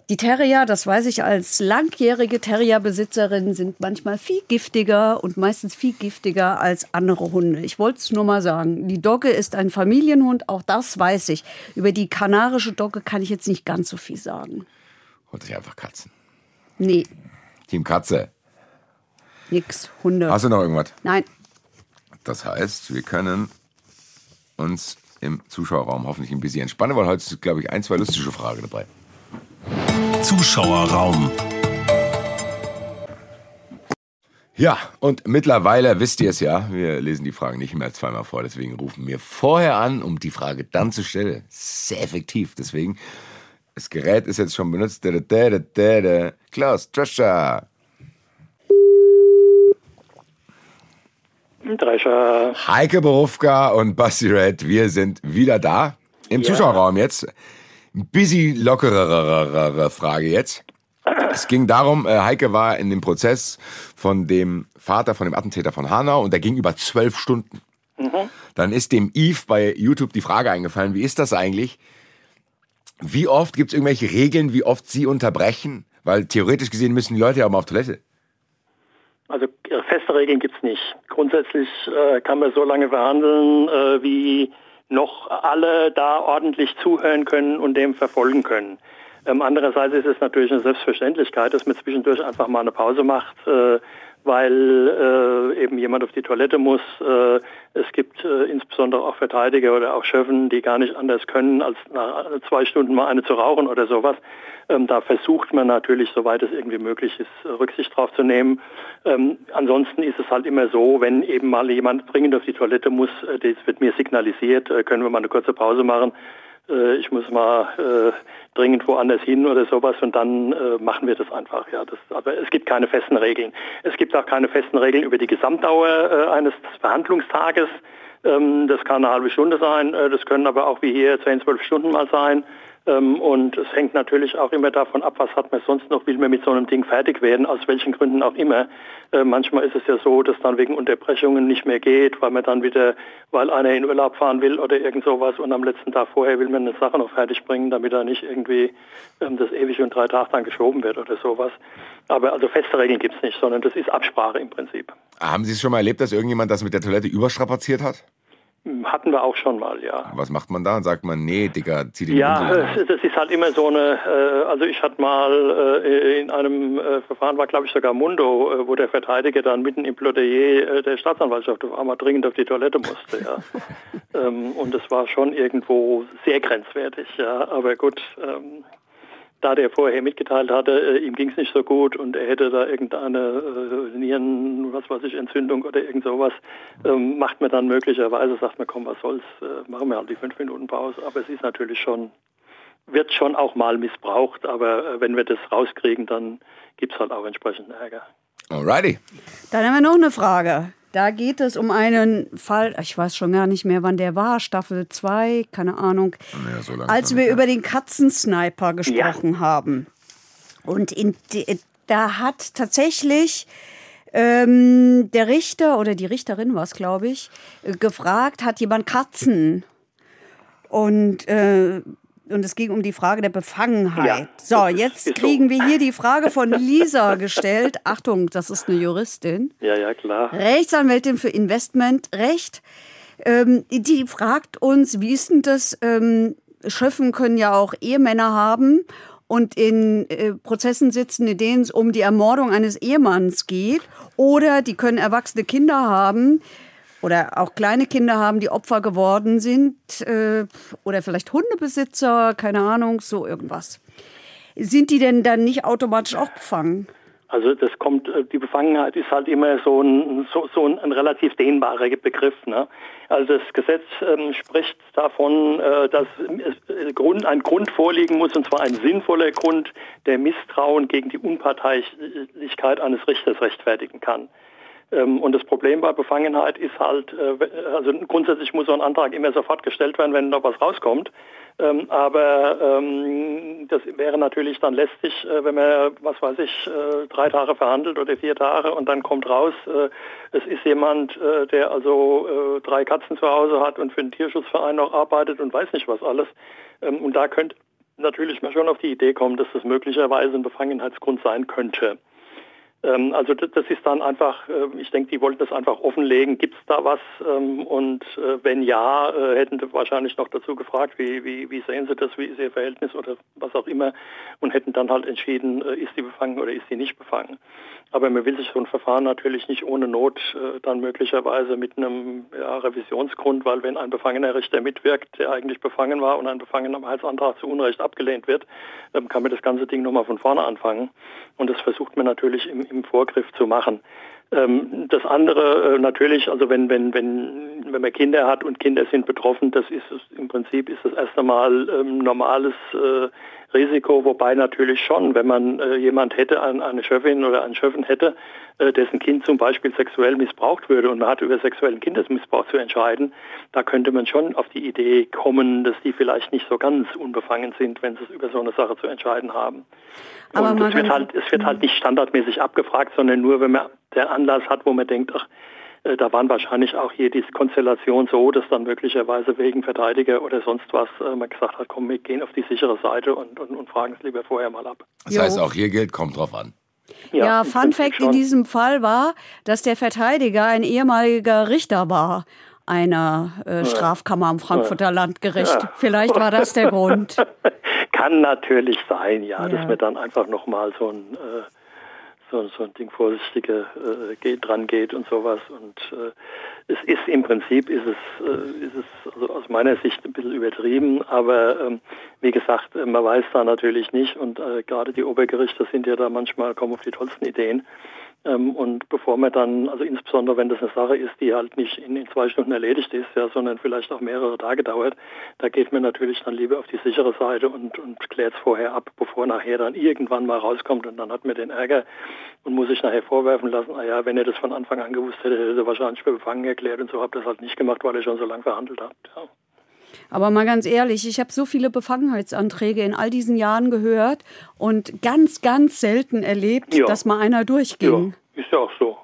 die Terrier, das weiß ich als langjährige Terrierbesitzerin, sind manchmal viel giftiger und meistens viel giftiger als andere Hunde. Ich wollte es nur mal sagen. Die Dogge ist ein Familienhund, auch das weiß ich. Über die kanarische Dogge kann ich jetzt nicht ganz so viel sagen. Holt sich einfach Katzen. Nee, Team Katze. nix. Hunde. Hast du noch irgendwas? Nein. Das heißt, wir können uns im Zuschauerraum hoffentlich ein bisschen entspannen, weil heute ist, glaube ich, ein, zwei lustige Fragen dabei. Zuschauerraum. Ja, und mittlerweile wisst ihr es ja, wir lesen die Fragen nicht mehr zweimal vor, deswegen rufen wir vorher an, um die Frage dann zu stellen. Sehr effektiv, deswegen, das Gerät ist jetzt schon benutzt. Klaus, Drescher. Drescher. Heike Berufka und Basti Red, wir sind wieder da. Im Zuschauerraum jetzt. Ein bisschen lockerere Frage jetzt. Es ging darum, äh, Heike war in dem Prozess von dem Vater von dem Attentäter von Hanau und der ging über zwölf Stunden. Dann ist dem Eve bei YouTube die Frage eingefallen, wie ist das eigentlich? Wie oft gibt es irgendwelche Regeln, wie oft sie unterbrechen? Weil theoretisch gesehen müssen die Leute ja auch mal auf Toilette. Also äh, feste Regeln gibt's nicht. Grundsätzlich äh, kann man so lange verhandeln, äh, wie noch alle da ordentlich zuhören können und dem verfolgen können. Ähm, andererseits ist es natürlich eine Selbstverständlichkeit, dass man zwischendurch einfach mal eine Pause macht, äh, weil äh, eben jemand auf die Toilette muss. Äh, es gibt insbesondere auch Verteidiger oder auch Schöffen, die gar nicht anders können, als nach zwei Stunden mal eine zu rauchen oder sowas. Ähm, da versucht man natürlich, soweit es irgendwie möglich ist, Rücksicht drauf zu nehmen. Ähm, ansonsten ist es halt immer so, wenn eben mal jemand dringend auf die Toilette muss, äh, das wird mir signalisiert, äh, können wir mal eine kurze Pause machen. Äh, ich muss mal äh, dringend woanders hin oder sowas und dann äh, machen wir das einfach. Ja, das, aber es gibt keine festen Regeln. Es gibt auch keine festen Regeln über die Gesamtdauer äh, eines Verhandlungstages. Ähm, das kann eine halbe Stunde sein, äh, das können aber auch wie hier 10, 12 Stunden mal sein. Ähm, und es hängt natürlich auch immer davon ab, was hat man sonst noch, will man mit so einem Ding fertig werden, aus welchen Gründen auch immer. Äh, manchmal ist es ja so, dass dann wegen Unterbrechungen nicht mehr geht, weil man dann wieder, weil einer in Urlaub fahren will oder irgend sowas und am letzten Tag vorher will man eine Sache noch fertig bringen, damit er nicht irgendwie ähm, das ewig und drei Tage dann geschoben wird oder sowas. Aber also feste Regeln gibt's nicht, sondern das ist Absprache im Prinzip. Haben Sie es schon mal erlebt, dass irgendjemand das mit der Toilette überstrapaziert hat? Hatten wir auch schon mal, ja. Was macht man da? Sagt man, nee, Digga, zieh die Ja, äh, das ist halt immer so eine, äh, also ich hatte mal äh, in einem äh, Verfahren, war glaube ich sogar Mundo, wo der Verteidiger dann mitten im Plädoyer der Staatsanwaltschaft auf einmal dringend auf die Toilette musste, ja. ähm, und das war schon irgendwo sehr grenzwertig, ja, aber gut, ähm, da der vorher mitgeteilt hatte, äh, ihm ging es nicht so gut und er hätte da irgendeine äh, Nieren, was weiß ich, Entzündung oder irgend sowas, ähm, macht man dann möglicherweise, sagt man, komm, was soll's, äh, machen wir halt die fünf Minuten Pause. Aber es ist natürlich schon, wird schon auch mal missbraucht, aber äh, wenn wir das rauskriegen, dann gibt's halt auch entsprechend Ärger. Alrighty. Dann haben wir noch eine Frage. Da geht es um einen Fall, ich weiß schon gar nicht mehr, wann der war, Staffel 2, keine Ahnung, Ja, so als wir über den Katzensniper gesprochen haben. Und in, da hat tatsächlich ähm, der Richter oder die Richterin war es, glaube ich, äh, gefragt, hat jemand Katzen? Und, äh, und es ging um die Frage der Befangenheit. Ja, so, jetzt so. kriegen wir hier die Frage von Lisa gestellt. Achtung, das ist eine Juristin. Ja, ja, klar. Rechtsanwältin für Investmentrecht. Ähm, die fragt uns, wie ist denn das? Ähm, Schöffen können ja auch Ehemänner haben und in äh, Prozessen sitzen, in denen es um die Ermordung eines Ehemanns geht. Oder die können erwachsene Kinder haben oder auch kleine Kinder haben, die Opfer geworden sind. Äh, oder vielleicht Hundebesitzer, keine Ahnung, so irgendwas. Sind die denn dann nicht automatisch auch befangen? Also das kommt, äh, die Befangenheit ist halt immer so ein, so, so ein, ein relativ dehnbarer Begriff. Ne? Also das Gesetz ähm, spricht davon, äh, dass äh, Grund, ein Grund vorliegen muss, und zwar ein sinnvoller Grund, der Misstrauen gegen die Unparteilichkeit eines Richters rechtfertigen kann. Ähm, und das Problem bei Befangenheit ist halt, äh, also grundsätzlich muss so ein Antrag immer sofort gestellt werden, wenn noch was rauskommt. Ähm, aber ähm, das wäre natürlich dann lästig, äh, wenn man, was weiß ich, äh, drei Tage verhandelt oder vier Tage und dann kommt raus, es ist jemand, der also drei Katzen zu Hause hat und für den Tierschutzverein noch arbeitet und weiß nicht was alles. Und da könnte natürlich mal schon auf die Idee kommen, dass das möglicherweise ein Befangenheitsgrund sein könnte. Ähm, also das ist dann einfach, äh, ich denke, die wollten das einfach offenlegen. Gibt es da was? Ähm, und äh, wenn ja, äh, hätten sie wahrscheinlich noch dazu gefragt, wie, wie, wie sehen sie das, wie ist ihr Verhältnis oder was auch immer und hätten dann halt entschieden, ist sie befangen oder ist sie nicht befangen. Aber man will sich so ein Verfahren natürlich nicht ohne Not dann möglicherweise mit einem ja, Revisionsgrund, weil wenn ein befangener Richter mitwirkt, der eigentlich befangen war und ein befangener Heilsantrag zu Unrecht abgelehnt wird, ähm, kann man das ganze Ding nochmal von vorne anfangen. Und das versucht man natürlich im, im Vorgriff zu machen. Ähm, das andere äh, natürlich, also wenn, wenn, wenn, wenn man Kinder hat und Kinder sind betroffen, das ist im Prinzip ist das erst einmal ähm, normales äh, Risiko, wobei natürlich schon, wenn man äh, jemand hätte, eine Schöffin oder einen Schöffen hätte, äh, dessen Kind zum Beispiel sexuell missbraucht würde und man hat über sexuellen Kindesmissbrauch zu entscheiden, da könnte man schon auf die Idee kommen, dass die vielleicht nicht so ganz unbefangen sind, wenn sie es über so eine Sache zu entscheiden haben. Aber und es wird, halt, es wird halt nicht standardmäßig abgefragt, sondern nur, wenn man der Anlass hat, wo man denkt, ach, äh, da waren wahrscheinlich auch hier die Konstellation so, dass dann möglicherweise wegen Verteidiger oder sonst was äh, man gesagt hat, komm, wir gehen auf die sichere Seite und, und, und fragen es lieber vorher mal ab. Das heißt, auch hier gilt, kommt drauf an. Ja, ja Fun Fact in diesem Fall war, dass der Verteidiger ein ehemaliger Richter war einer äh, Strafkammer am Frankfurter Landgericht. Ja. Vielleicht war das der Grund. Kann natürlich sein, ja, ja. dass man dann einfach nochmal so ein äh, so, so ein Ding vorsichtiger äh, geht, dran geht und sowas. Und äh, es ist im Prinzip ist es, äh, ist es also aus meiner Sicht ein bisschen übertrieben, aber ähm, wie gesagt, äh, man weiß da natürlich nicht und äh, gerade die Obergerichte sind ja da manchmal kommen auf die tollsten Ideen. Ähm, und bevor man dann, also insbesondere wenn das eine Sache ist, die halt nicht in, in, zwei Stunden erledigt ist, ja, sondern vielleicht auch mehrere Tage dauert, da geht man natürlich dann lieber auf die sichere Seite und, und klärt es vorher ab, bevor nachher dann irgendwann mal rauskommt und dann hat man den Ärger und muss sich nachher vorwerfen lassen, ah ja, wenn ihr das von Anfang an gewusst hättet, hättet ihr wahrscheinlich für befangen erklärt und so habt ihr das halt nicht gemacht, weil ihr schon so lange verhandelt habt. Ja. Aber mal ganz ehrlich, ich habe so viele Befangenheitsanträge in all diesen Jahren gehört und ganz, ganz selten erlebt, ja. dass mal einer durchging. Ja, ist ja auch so.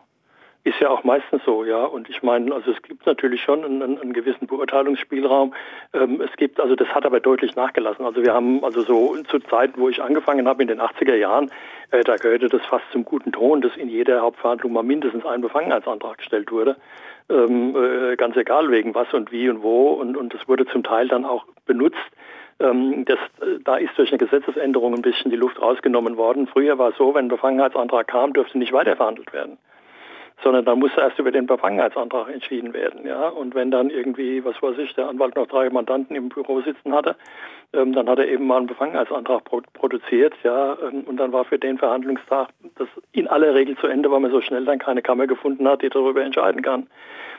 Ist ja auch meistens so, ja. Und ich meine, also es gibt natürlich schon einen, einen gewissen Beurteilungsspielraum. Ähm, es gibt, also das hat aber deutlich nachgelassen. Also wir haben also so zu Zeiten, wo ich angefangen habe in den 80er Jahren, äh, da gehörte das fast zum guten Ton, dass in jeder Hauptverhandlung mal mindestens ein Befangenheitsantrag gestellt wurde ähm, äh, ganz egal wegen was und wie und wo. Und, und das wurde zum Teil dann auch benutzt. Ähm, das, äh, da ist durch eine Gesetzesänderung ein bisschen die Luft rausgenommen worden. Früher war es so, wenn ein Befangenheitsantrag kam, dürfte nicht weiterverhandelt werden sondern dann musste erst über den Befangenheitsantrag entschieden werden. Ja? Und wenn dann irgendwie, was weiß ich, der Anwalt noch drei Mandanten im Büro sitzen hatte, ähm, dann hat er eben mal einen Befangenheitsantrag pro produziert. Ja? Ähm, und dann war für den Verhandlungstag das in aller Regel zu Ende, weil man so schnell dann keine Kammer gefunden hat, die darüber entscheiden kann.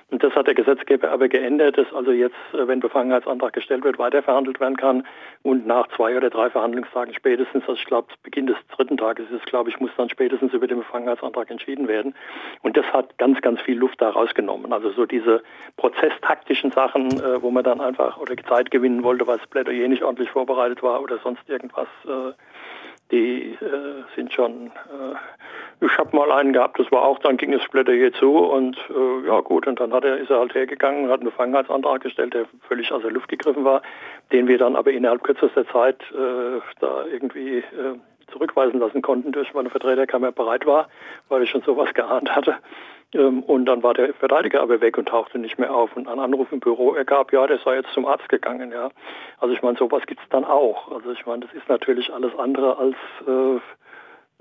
Und das hat der Gesetzgeber aber geändert, dass also jetzt, äh, wenn Befangenheitsantrag gestellt wird, weiterverhandelt werden kann und nach zwei oder drei Verhandlungstagen spätestens, also ich glaube, Beginn des dritten Tages ist, glaube ich, muss dann spätestens über den Befangenheitsantrag entschieden werden. Und das hat ganz, ganz viel Luft da rausgenommen. Also so diese prozesstaktischen Sachen, äh, wo man dann einfach oder Zeit gewinnen wollte, weil das Plädoyer nicht ordentlich vorbereitet war oder sonst irgendwas, äh, die äh, sind schon, äh, ich habe mal einen gehabt, das war auch, dann ging das Blätter hier zu und äh, ja gut, und dann hat er, ist er halt hergegangen, hat einen Befangenheitsantrag gestellt, der völlig aus der Luft gegriffen war, den wir dann aber innerhalb kürzester Zeit äh, da irgendwie äh, zurückweisen lassen konnten, durch meine Vertreterkammer bereit war, weil ich schon sowas geahnt hatte. Ähm, und dann war der Verteidiger aber weg und tauchte nicht mehr auf. Und ein Anruf im Büro ergab, ja, der sei jetzt zum Arzt gegangen. Ja. Also ich meine, sowas gibt es dann auch. Also ich meine, das ist natürlich alles andere als äh,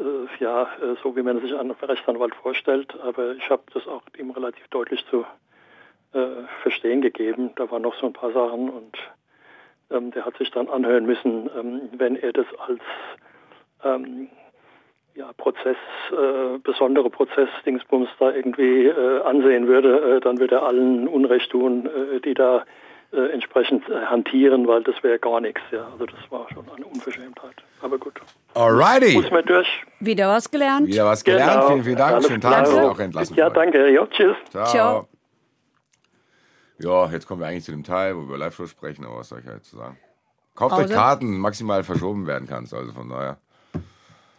äh, ja, äh, so wie man sich einen Rechtsanwalt vorstellt. Aber ich habe das auch ihm relativ deutlich zu äh, verstehen gegeben. Da waren noch so ein paar Sachen und ähm, der hat sich dann anhören müssen, ähm, wenn er das als ähm, ja, Prozess, äh, besondere Prozessdingsbums da irgendwie äh, ansehen würde, äh, dann würde er allen Unrecht tun, äh, die da äh, entsprechend äh, hantieren, weil das wäre gar nichts. Ja. Also das war schon eine Unverschämtheit. Aber gut. Alrighty. Muss man durch. Wieder was gelernt. Wieder was gelernt. Genau. Vielen, vielen Dank. Alles Schönen Tag. Sie auch entlassen. Ja, danke. Ja, tschüss. Ciao. Ciao. Ja, jetzt kommen wir eigentlich zu dem Teil, wo wir über Live-Show sprechen, aber was soll ich halt zu sagen? Kauft euch Pause. Karten, maximal verschoben werden kann also von daher.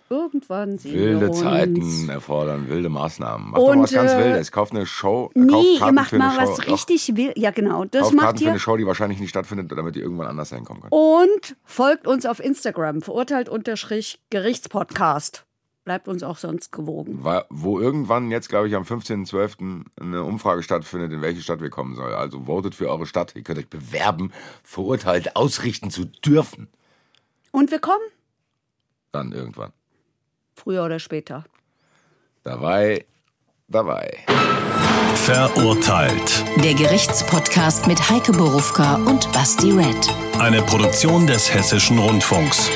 Irgendwann sehen Wilde wir uns. Zeiten erfordern wilde Maßnahmen. Macht Und, doch mal was ganz äh, Wildes. Kauft eine Show, äh, Nee, kauft ihr macht für mal Show. was Doch, richtig wild. Ja, genau. Das kauft macht Karten für ihr. eine Show, die wahrscheinlich nicht stattfindet, damit die irgendwann anders hinkommen kann. Und folgt uns auf Instagram. Verurteilt unterstrich Gerichtspodcast. Bleibt uns auch sonst gewogen. Weil, wo irgendwann jetzt, glaube ich, am 15.12. eine Umfrage stattfindet, in welche Stadt wir kommen sollen. Also votet für eure Stadt. Ihr könnt euch bewerben, verurteilt ausrichten zu dürfen. Und wir kommen Dann irgendwann. Früher oder später. Dabei, dabei. Verurteilt. Der Gerichtspodcast mit Heike Borufka und Basti Red. Eine Produktion des Hessischen Rundfunks.